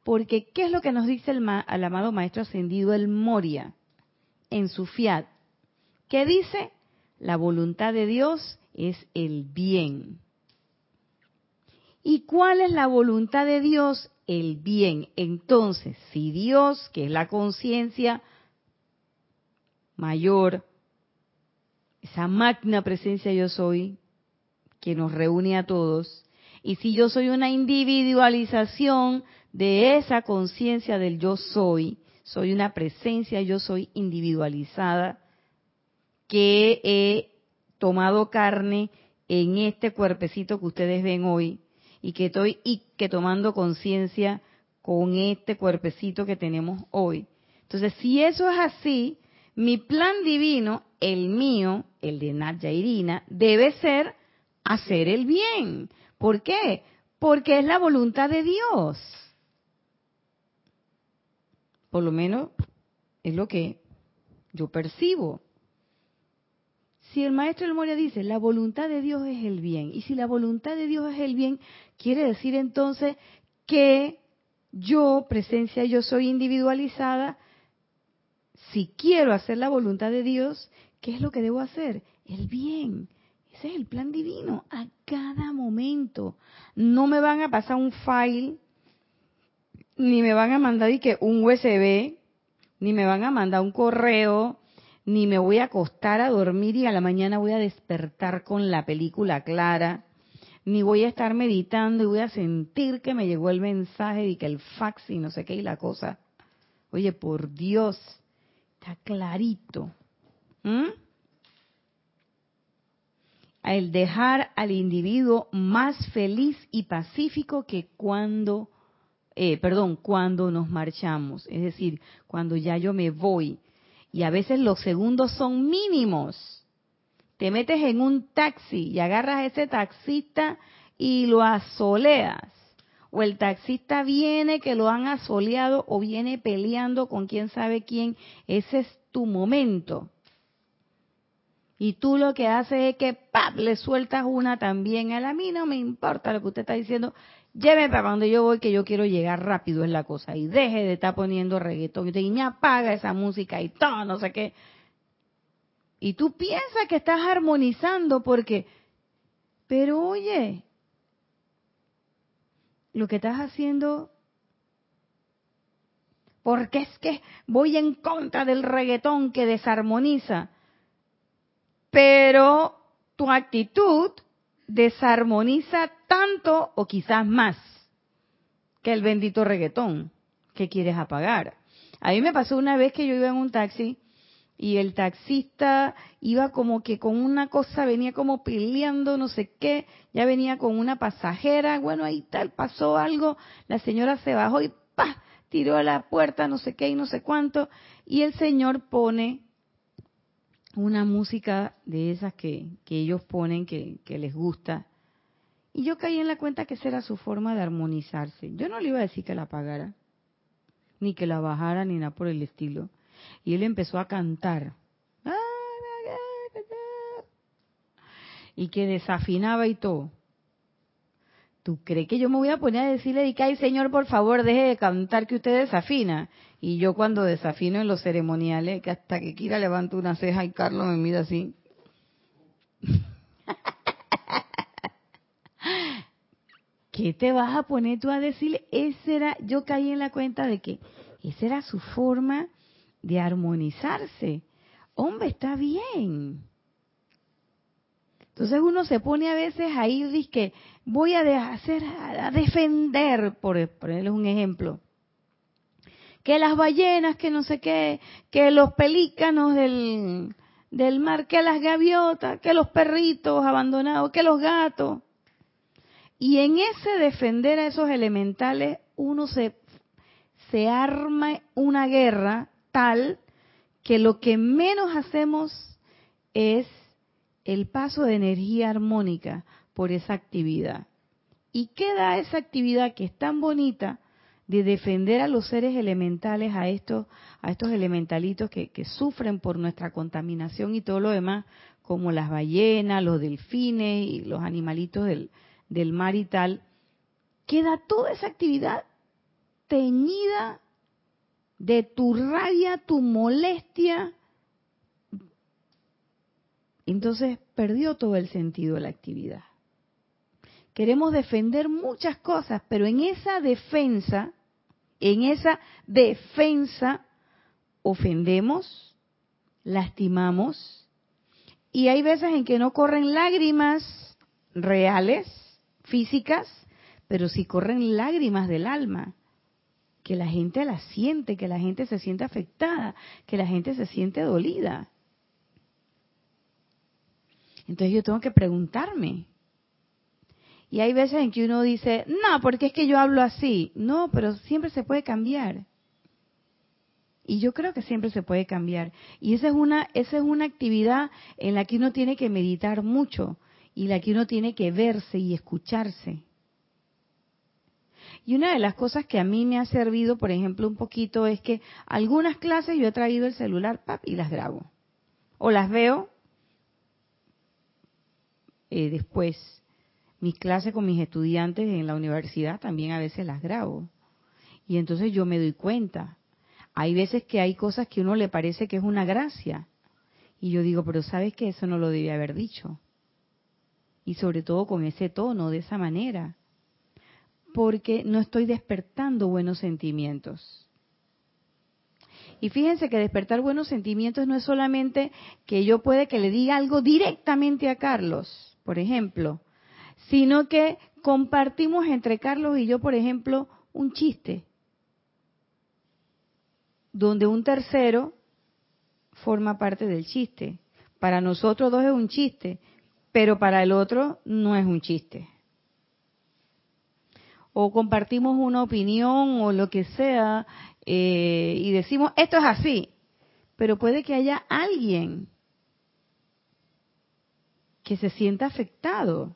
Porque, ¿qué es lo que nos dice el, al amado Maestro Ascendido, el Moria, en su fiat? ¿Qué dice? La voluntad de Dios es el bien. ¿Y cuál es la voluntad de Dios? El bien. Entonces, si Dios, que es la conciencia mayor, esa magna presencia yo soy, que nos reúne a todos, y si yo soy una individualización de esa conciencia del yo soy, soy una presencia, yo soy individualizada, que he tomado carne en este cuerpecito que ustedes ven hoy, y que estoy y que tomando conciencia con este cuerpecito que tenemos hoy. Entonces, si eso es así, mi plan divino, el mío, el de Nadia Irina, debe ser hacer el bien. ¿Por qué? Porque es la voluntad de Dios. Por lo menos es lo que yo percibo. Si el maestro del Moria dice, la voluntad de Dios es el bien, y si la voluntad de Dios es el bien, quiere decir entonces que yo, presencia, yo soy individualizada, si quiero hacer la voluntad de Dios, ¿qué es lo que debo hacer? El bien. Ese es el plan divino a cada momento. No me van a pasar un file, ni me van a mandar que un USB, ni me van a mandar un correo, ni me voy a acostar a dormir y a la mañana voy a despertar con la película clara, ni voy a estar meditando y voy a sentir que me llegó el mensaje y que el fax y no sé qué y la cosa. Oye, por Dios, está clarito. El dejar al individuo más feliz y pacífico que cuando, eh, perdón, cuando nos marchamos. Es decir, cuando ya yo me voy. Y a veces los segundos son mínimos. Te metes en un taxi y agarras a ese taxista y lo asoleas. O el taxista viene que lo han asoleado o viene peleando con quién sabe quién. Ese es tu momento. Y tú lo que haces es que ¡pap! le sueltas una también. A la mí no me importa lo que usted está diciendo. Lléveme para donde yo voy, que yo quiero llegar rápido, es la cosa. Y deje de estar poniendo reggaetón. Y me apaga esa música y todo, no sé qué. Y tú piensas que estás armonizando porque, pero oye, lo que estás haciendo, porque es que voy en contra del reggaetón que desarmoniza, pero tu actitud desarmoniza tanto o quizás más que el bendito reggaetón que quieres apagar. A mí me pasó una vez que yo iba en un taxi y el taxista iba como que con una cosa, venía como peleando, no sé qué, ya venía con una pasajera, bueno, ahí tal, pasó algo, la señora se bajó y ¡pa! tiró a la puerta, no sé qué y no sé cuánto, y el señor pone una música de esas que, que ellos ponen que, que les gusta. Y yo caí en la cuenta que esa era su forma de armonizarse. Yo no le iba a decir que la apagara, ni que la bajara, ni nada por el estilo. Y él empezó a cantar. Y que desafinaba y todo. ¿Tú crees que yo me voy a poner a decirle, ay Señor, por favor, deje de cantar que usted desafina? Y yo cuando desafino en los ceremoniales, que hasta que quiera levanto una ceja y Carlos me mira así. [LAUGHS] ¿Qué te vas a poner tú a decirle? Ese era, yo caí en la cuenta de que esa era su forma de armonizarse. Hombre, está bien. Entonces uno se pone a veces ahí dice que voy a, hacer, a defender, por ponerles un ejemplo, que las ballenas, que no sé qué, que los pelícanos del, del mar, que las gaviotas, que los perritos abandonados, que los gatos. Y en ese defender a esos elementales, uno se, se arma una guerra tal que lo que menos hacemos es el paso de energía armónica por esa actividad. ¿Y qué da esa actividad que es tan bonita de defender a los seres elementales, a estos, a estos elementalitos que, sufren por nuestra contaminación y todo lo demás, como las ballenas, los delfines y los animalitos del, del mar y tal? Queda toda esa actividad teñida de tu rabia, tu molestia, entonces perdió todo el sentido de la actividad. Queremos defender muchas cosas, pero en esa defensa, en esa defensa, ofendemos, lastimamos, y hay veces en que no corren lágrimas reales, físicas, pero sí corren lágrimas del alma, que la gente la siente, que la gente se siente afectada, que la gente se siente dolida. Entonces yo tengo que preguntarme. Y hay veces en que uno dice, no, porque es que yo hablo así. No, pero siempre se puede cambiar. Y yo creo que siempre se puede cambiar. Y esa es una, esa es una actividad en la que uno tiene que meditar mucho y la que uno tiene que verse y escucharse. Y una de las cosas que a mí me ha servido, por ejemplo, un poquito es que algunas clases yo he traído el celular y las grabo. O las veo eh, después. Mis clases con mis estudiantes en la universidad también a veces las grabo. Y entonces yo me doy cuenta. Hay veces que hay cosas que a uno le parece que es una gracia. Y yo digo, pero sabes que eso no lo debía haber dicho. Y sobre todo con ese tono, de esa manera. Porque no estoy despertando buenos sentimientos. Y fíjense que despertar buenos sentimientos no es solamente que yo puede que le diga algo directamente a Carlos por ejemplo, sino que compartimos entre Carlos y yo, por ejemplo, un chiste, donde un tercero forma parte del chiste. Para nosotros dos es un chiste, pero para el otro no es un chiste. O compartimos una opinión o lo que sea eh, y decimos, esto es así, pero puede que haya alguien que se sienta afectado.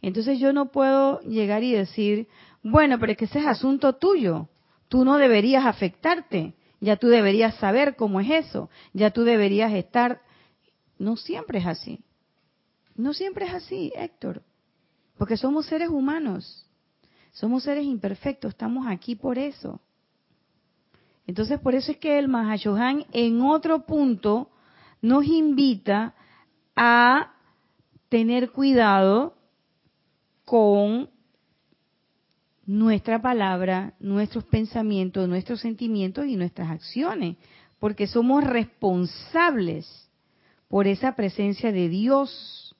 Entonces yo no puedo llegar y decir, bueno, pero es que ese es asunto tuyo, tú no deberías afectarte, ya tú deberías saber cómo es eso, ya tú deberías estar... No siempre es así, no siempre es así, Héctor, porque somos seres humanos, somos seres imperfectos, estamos aquí por eso. Entonces por eso es que el Mahashohan en otro punto nos invita a tener cuidado con nuestra palabra, nuestros pensamientos, nuestros sentimientos y nuestras acciones, porque somos responsables por esa presencia de Dios.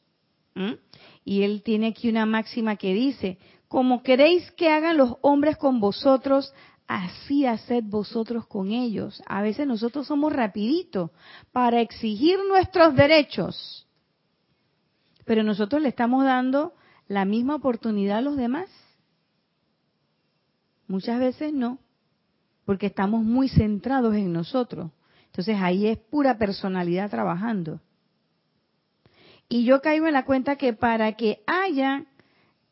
Y él tiene aquí una máxima que dice, como queréis que hagan los hombres con vosotros, así haced vosotros con ellos. A veces nosotros somos rapiditos para exigir nuestros derechos pero nosotros le estamos dando la misma oportunidad a los demás. Muchas veces no, porque estamos muy centrados en nosotros. Entonces ahí es pura personalidad trabajando. Y yo caigo en la cuenta que para que haya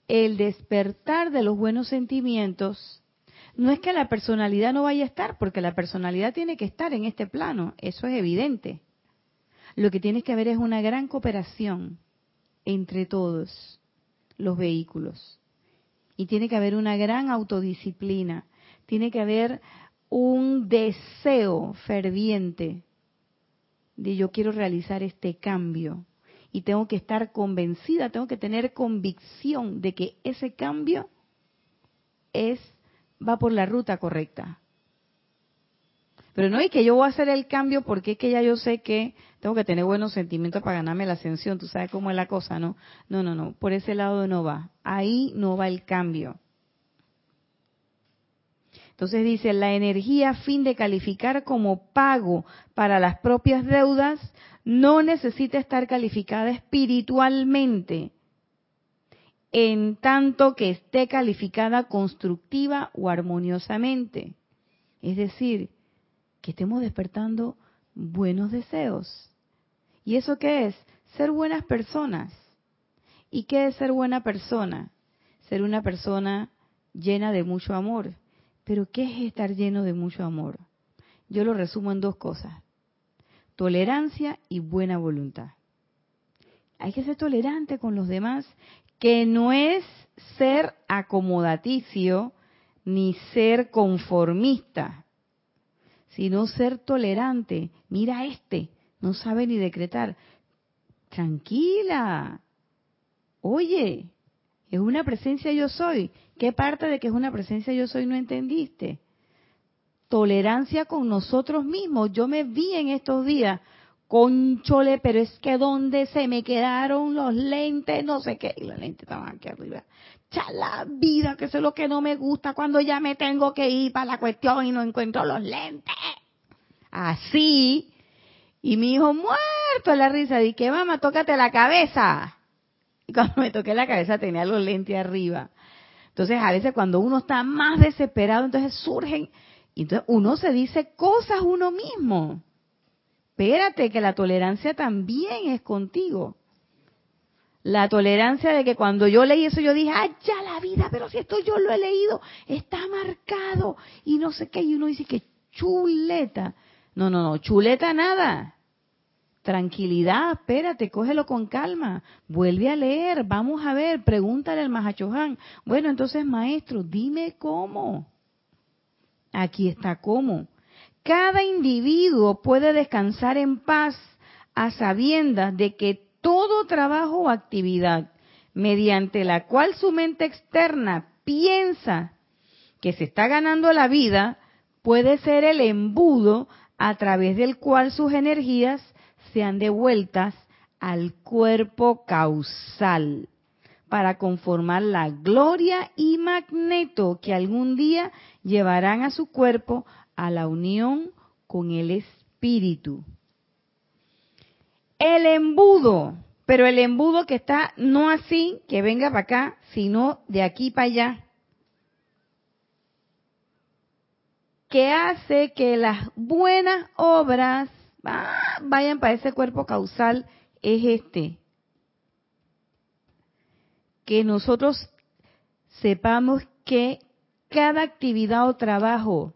el despertar de los buenos sentimientos, no es que la personalidad no vaya a estar, porque la personalidad tiene que estar en este plano, eso es evidente. Lo que tiene que haber es una gran cooperación entre todos los vehículos. Y tiene que haber una gran autodisciplina, tiene que haber un deseo ferviente de yo quiero realizar este cambio. Y tengo que estar convencida, tengo que tener convicción de que ese cambio es va por la ruta correcta. Pero no es que yo voy a hacer el cambio porque es que ya yo sé que tengo que tener buenos sentimientos para ganarme la ascensión. Tú sabes cómo es la cosa, ¿no? No, no, no. Por ese lado no va. Ahí no va el cambio. Entonces dice, la energía a fin de calificar como pago para las propias deudas no necesita estar calificada espiritualmente, en tanto que esté calificada constructiva o armoniosamente. Es decir, que estemos despertando buenos deseos. ¿Y eso qué es? Ser buenas personas. ¿Y qué es ser buena persona? Ser una persona llena de mucho amor. Pero ¿qué es estar lleno de mucho amor? Yo lo resumo en dos cosas. Tolerancia y buena voluntad. Hay que ser tolerante con los demás, que no es ser acomodaticio ni ser conformista, sino ser tolerante. Mira este, no sabe ni decretar. Tranquila. Oye, es una presencia yo soy. ¿Qué parte de que es una presencia yo soy no entendiste? Tolerancia con nosotros mismos. Yo me vi en estos días, conchole, pero es que donde se me quedaron los lentes, no sé qué, y los lentes estaban aquí arriba. Chala vida, que eso es lo que no me gusta cuando ya me tengo que ir para la cuestión y no encuentro los lentes. Así. Y mi hijo muerto la risa, dije, mamá, tócate la cabeza. Y cuando me toqué la cabeza tenía los lentes arriba. Entonces, a veces cuando uno está más desesperado, entonces surgen, entonces uno se dice cosas uno mismo. Espérate, que la tolerancia también es contigo. La tolerancia de que cuando yo leí eso yo dije, ¡ay, ya la vida! Pero si esto yo lo he leído, está marcado y no sé qué. Y uno dice que chuleta. No, no, no, chuleta nada. Tranquilidad, espérate, cógelo con calma, vuelve a leer, vamos a ver, pregúntale al Mahachohan. Bueno, entonces, maestro, dime cómo. Aquí está cómo. Cada individuo puede descansar en paz a sabiendas de que todo trabajo o actividad mediante la cual su mente externa piensa que se está ganando la vida puede ser el embudo a través del cual sus energías sean devueltas al cuerpo causal para conformar la gloria y magneto que algún día llevarán a su cuerpo a la unión con el espíritu. El embudo, pero el embudo que está no así, que venga para acá, sino de aquí para allá. que hace que las buenas obras Ah, vayan para ese cuerpo causal es este. Que nosotros sepamos que cada actividad o trabajo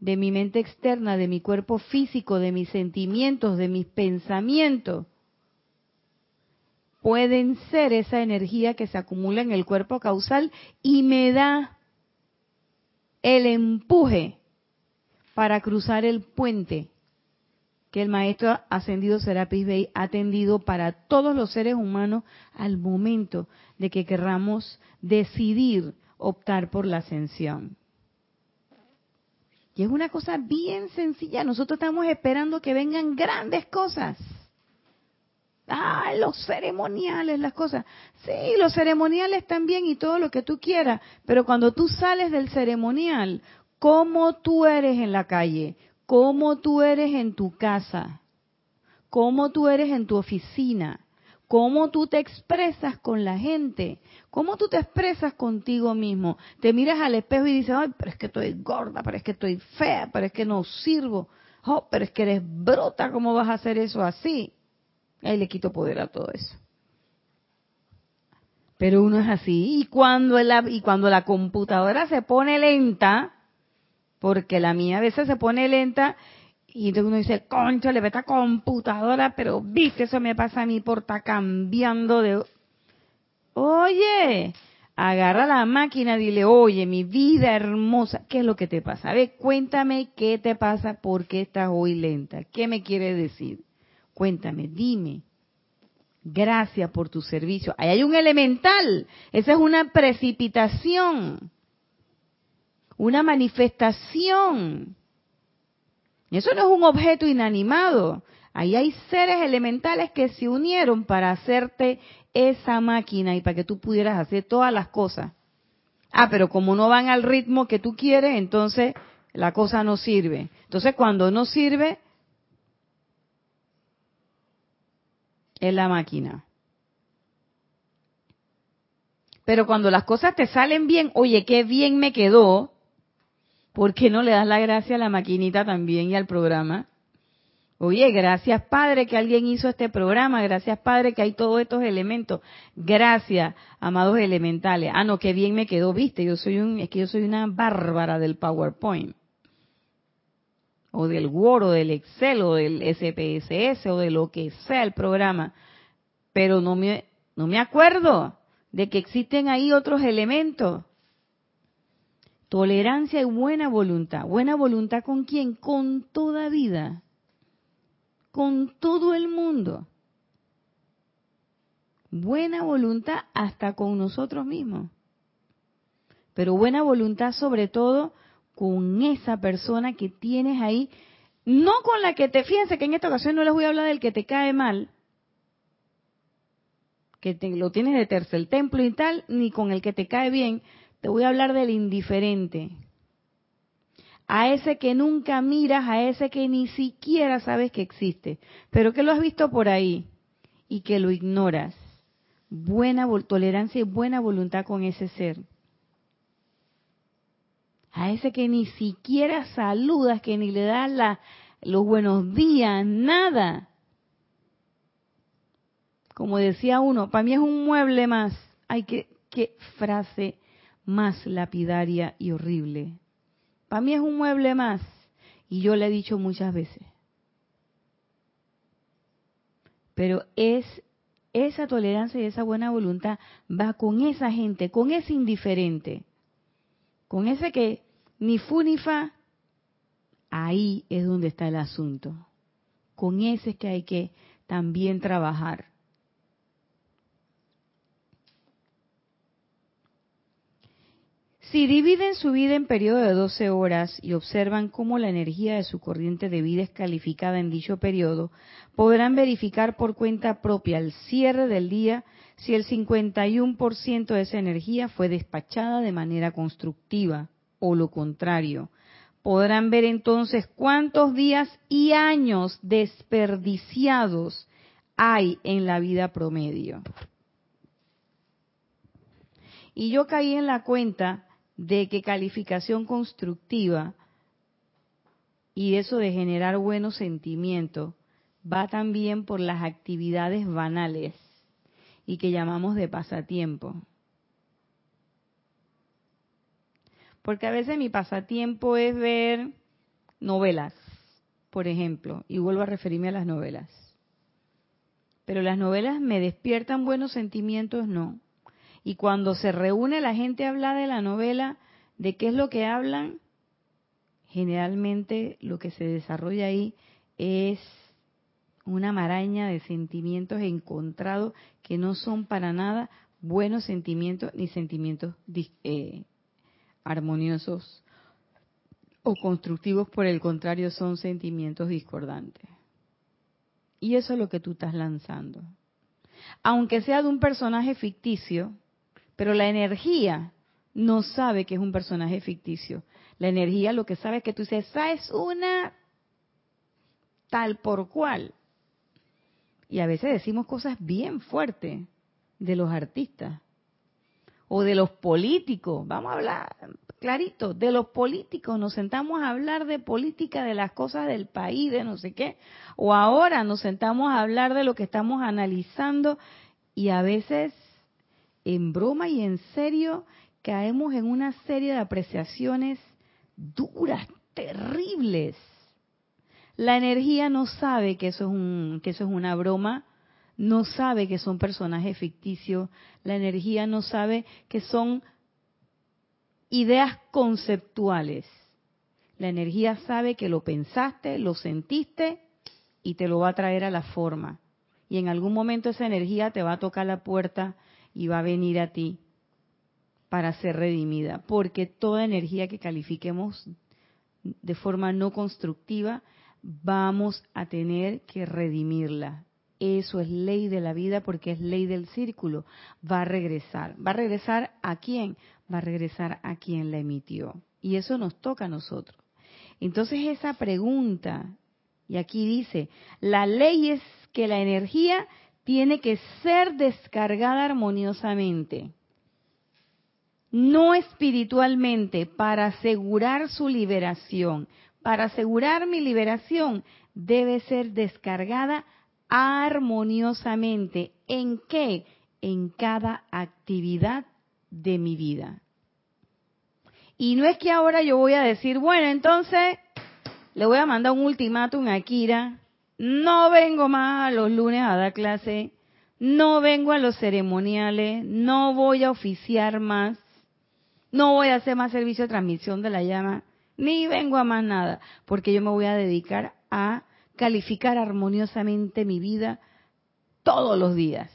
de mi mente externa, de mi cuerpo físico, de mis sentimientos, de mis pensamientos, pueden ser esa energía que se acumula en el cuerpo causal y me da el empuje para cruzar el puente que el Maestro Ascendido Serapis Bey ha atendido para todos los seres humanos al momento de que querramos decidir optar por la ascensión. Y es una cosa bien sencilla. Nosotros estamos esperando que vengan grandes cosas. Ah, los ceremoniales, las cosas. Sí, los ceremoniales también y todo lo que tú quieras. Pero cuando tú sales del ceremonial, ¿cómo tú eres en la calle? Cómo tú eres en tu casa, cómo tú eres en tu oficina, cómo tú te expresas con la gente, cómo tú te expresas contigo mismo. Te miras al espejo y dices, ay, pero es que estoy gorda, pero es que estoy fea, pero es que no sirvo, oh, pero es que eres brota, ¿cómo vas a hacer eso así? Ahí le quito poder a todo eso. Pero uno es así. Y cuando la, y cuando la computadora se pone lenta, porque la mía a veces se pone lenta y entonces uno dice, concha, le ve esta computadora, pero viste, eso me pasa a mí por cambiando de... Oye, agarra la máquina, dile, oye, mi vida hermosa, ¿qué es lo que te pasa? A ver, cuéntame qué te pasa, por qué estás hoy lenta, qué me quiere decir. Cuéntame, dime. Gracias por tu servicio. Ahí hay un elemental, esa es una precipitación una manifestación. Eso no es un objeto inanimado. Ahí hay seres elementales que se unieron para hacerte esa máquina y para que tú pudieras hacer todas las cosas. Ah, pero como no van al ritmo que tú quieres, entonces la cosa no sirve. Entonces cuando no sirve, es la máquina. Pero cuando las cosas te salen bien, oye, qué bien me quedó, ¿por qué no le das la gracia a la maquinita también y al programa? Oye, gracias Padre que alguien hizo este programa, gracias Padre que hay todos estos elementos. Gracias, amados elementales. Ah, no, qué bien me quedó, viste, yo soy un es que yo soy una bárbara del PowerPoint. O del Word o del Excel o del SPSS o de lo que sea el programa, pero no me no me acuerdo de que existen ahí otros elementos. Tolerancia y buena voluntad. ¿Buena voluntad con quién? Con toda vida con todo el mundo. Buena voluntad hasta con nosotros mismos. Pero buena voluntad sobre todo con esa persona que tienes ahí, no con la que te, fíjense que en esta ocasión no les voy a hablar del que te cae mal, que te, lo tienes de tercer templo y tal, ni con el que te cae bien, te voy a hablar del indiferente, a ese que nunca miras, a ese que ni siquiera sabes que existe, pero que lo has visto por ahí y que lo ignoras. Buena tolerancia y buena voluntad con ese ser. A ese que ni siquiera saludas, que ni le das la, los buenos días, nada. Como decía uno, para mí es un mueble más. Ay, qué, qué frase más lapidaria y horrible. Para mí es un mueble más. Y yo le he dicho muchas veces. Pero es esa tolerancia y esa buena voluntad va con esa gente, con ese indiferente, con ese que ni fu ni fa, ahí es donde está el asunto. Con ese es que hay que también trabajar. Si dividen su vida en periodo de 12 horas y observan cómo la energía de su corriente de vida es calificada en dicho periodo, podrán verificar por cuenta propia al cierre del día si el 51% de esa energía fue despachada de manera constructiva o lo contrario. Podrán ver entonces cuántos días y años desperdiciados hay en la vida promedio. Y yo caí en la cuenta de que calificación constructiva y eso de generar buenos sentimientos va también por las actividades banales y que llamamos de pasatiempo. Porque a veces mi pasatiempo es ver novelas, por ejemplo, y vuelvo a referirme a las novelas. Pero las novelas me despiertan buenos sentimientos, no. Y cuando se reúne la gente a hablar de la novela, ¿de qué es lo que hablan? Generalmente lo que se desarrolla ahí es una maraña de sentimientos encontrados que no son para nada buenos sentimientos ni sentimientos eh, armoniosos o constructivos, por el contrario, son sentimientos discordantes. Y eso es lo que tú estás lanzando. Aunque sea de un personaje ficticio, pero la energía no sabe que es un personaje ficticio. La energía lo que sabe es que tú dices, esa es una tal por cual. Y a veces decimos cosas bien fuertes de los artistas o de los políticos. Vamos a hablar clarito, de los políticos. Nos sentamos a hablar de política, de las cosas del país, de no sé qué. O ahora nos sentamos a hablar de lo que estamos analizando y a veces en broma y en serio caemos en una serie de apreciaciones duras, terribles. La energía no sabe que eso es un que eso es una broma, no sabe que son personajes ficticios, la energía no sabe que son ideas conceptuales. La energía sabe que lo pensaste, lo sentiste y te lo va a traer a la forma. Y en algún momento esa energía te va a tocar la puerta y va a venir a ti para ser redimida, porque toda energía que califiquemos de forma no constructiva, vamos a tener que redimirla. Eso es ley de la vida porque es ley del círculo. Va a regresar. ¿Va a regresar a quién? Va a regresar a quien la emitió. Y eso nos toca a nosotros. Entonces esa pregunta, y aquí dice, la ley es que la energía tiene que ser descargada armoniosamente, no espiritualmente, para asegurar su liberación. Para asegurar mi liberación debe ser descargada armoniosamente. ¿En qué? En cada actividad de mi vida. Y no es que ahora yo voy a decir, bueno, entonces le voy a mandar un ultimátum a Kira, no vengo más a los lunes a dar clase, no vengo a los ceremoniales, no voy a oficiar más, no voy a hacer más servicio de transmisión de la llama, ni vengo a más nada, porque yo me voy a dedicar a calificar armoniosamente mi vida todos los días.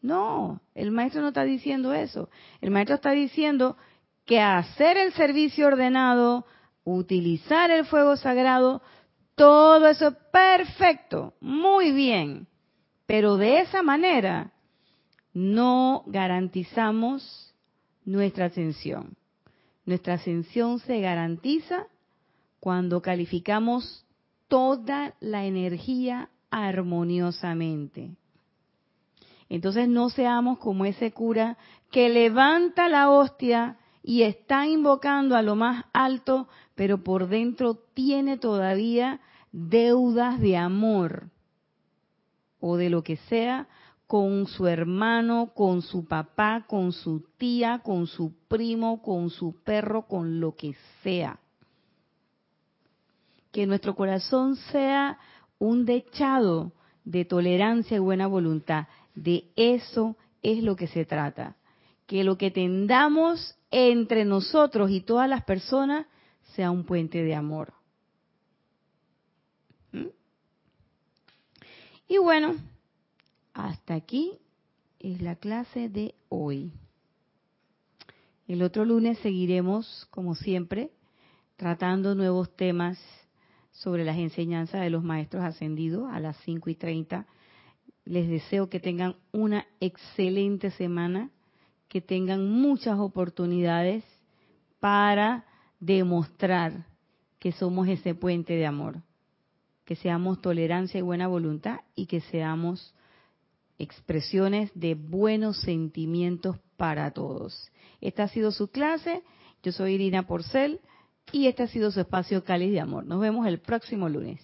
No, el maestro no está diciendo eso. El maestro está diciendo que hacer el servicio ordenado, utilizar el fuego sagrado, todo eso es perfecto, muy bien. Pero de esa manera no garantizamos nuestra ascensión. Nuestra ascensión se garantiza cuando calificamos toda la energía armoniosamente. Entonces no seamos como ese cura que levanta la hostia y está invocando a lo más alto, pero por dentro tiene todavía deudas de amor o de lo que sea con su hermano, con su papá, con su tía, con su primo, con su perro, con lo que sea. Que nuestro corazón sea un dechado de tolerancia y buena voluntad. De eso es lo que se trata. Que lo que tendamos entre nosotros y todas las personas sea un puente de amor. ¿Mm? Y bueno, hasta aquí es la clase de hoy. El otro lunes seguiremos, como siempre, tratando nuevos temas sobre las enseñanzas de los maestros ascendidos a las 5 y 30. Les deseo que tengan una excelente semana que tengan muchas oportunidades para demostrar que somos ese puente de amor, que seamos tolerancia y buena voluntad y que seamos expresiones de buenos sentimientos para todos. Esta ha sido su clase, yo soy Irina Porcel y este ha sido su espacio cáliz de amor. Nos vemos el próximo lunes.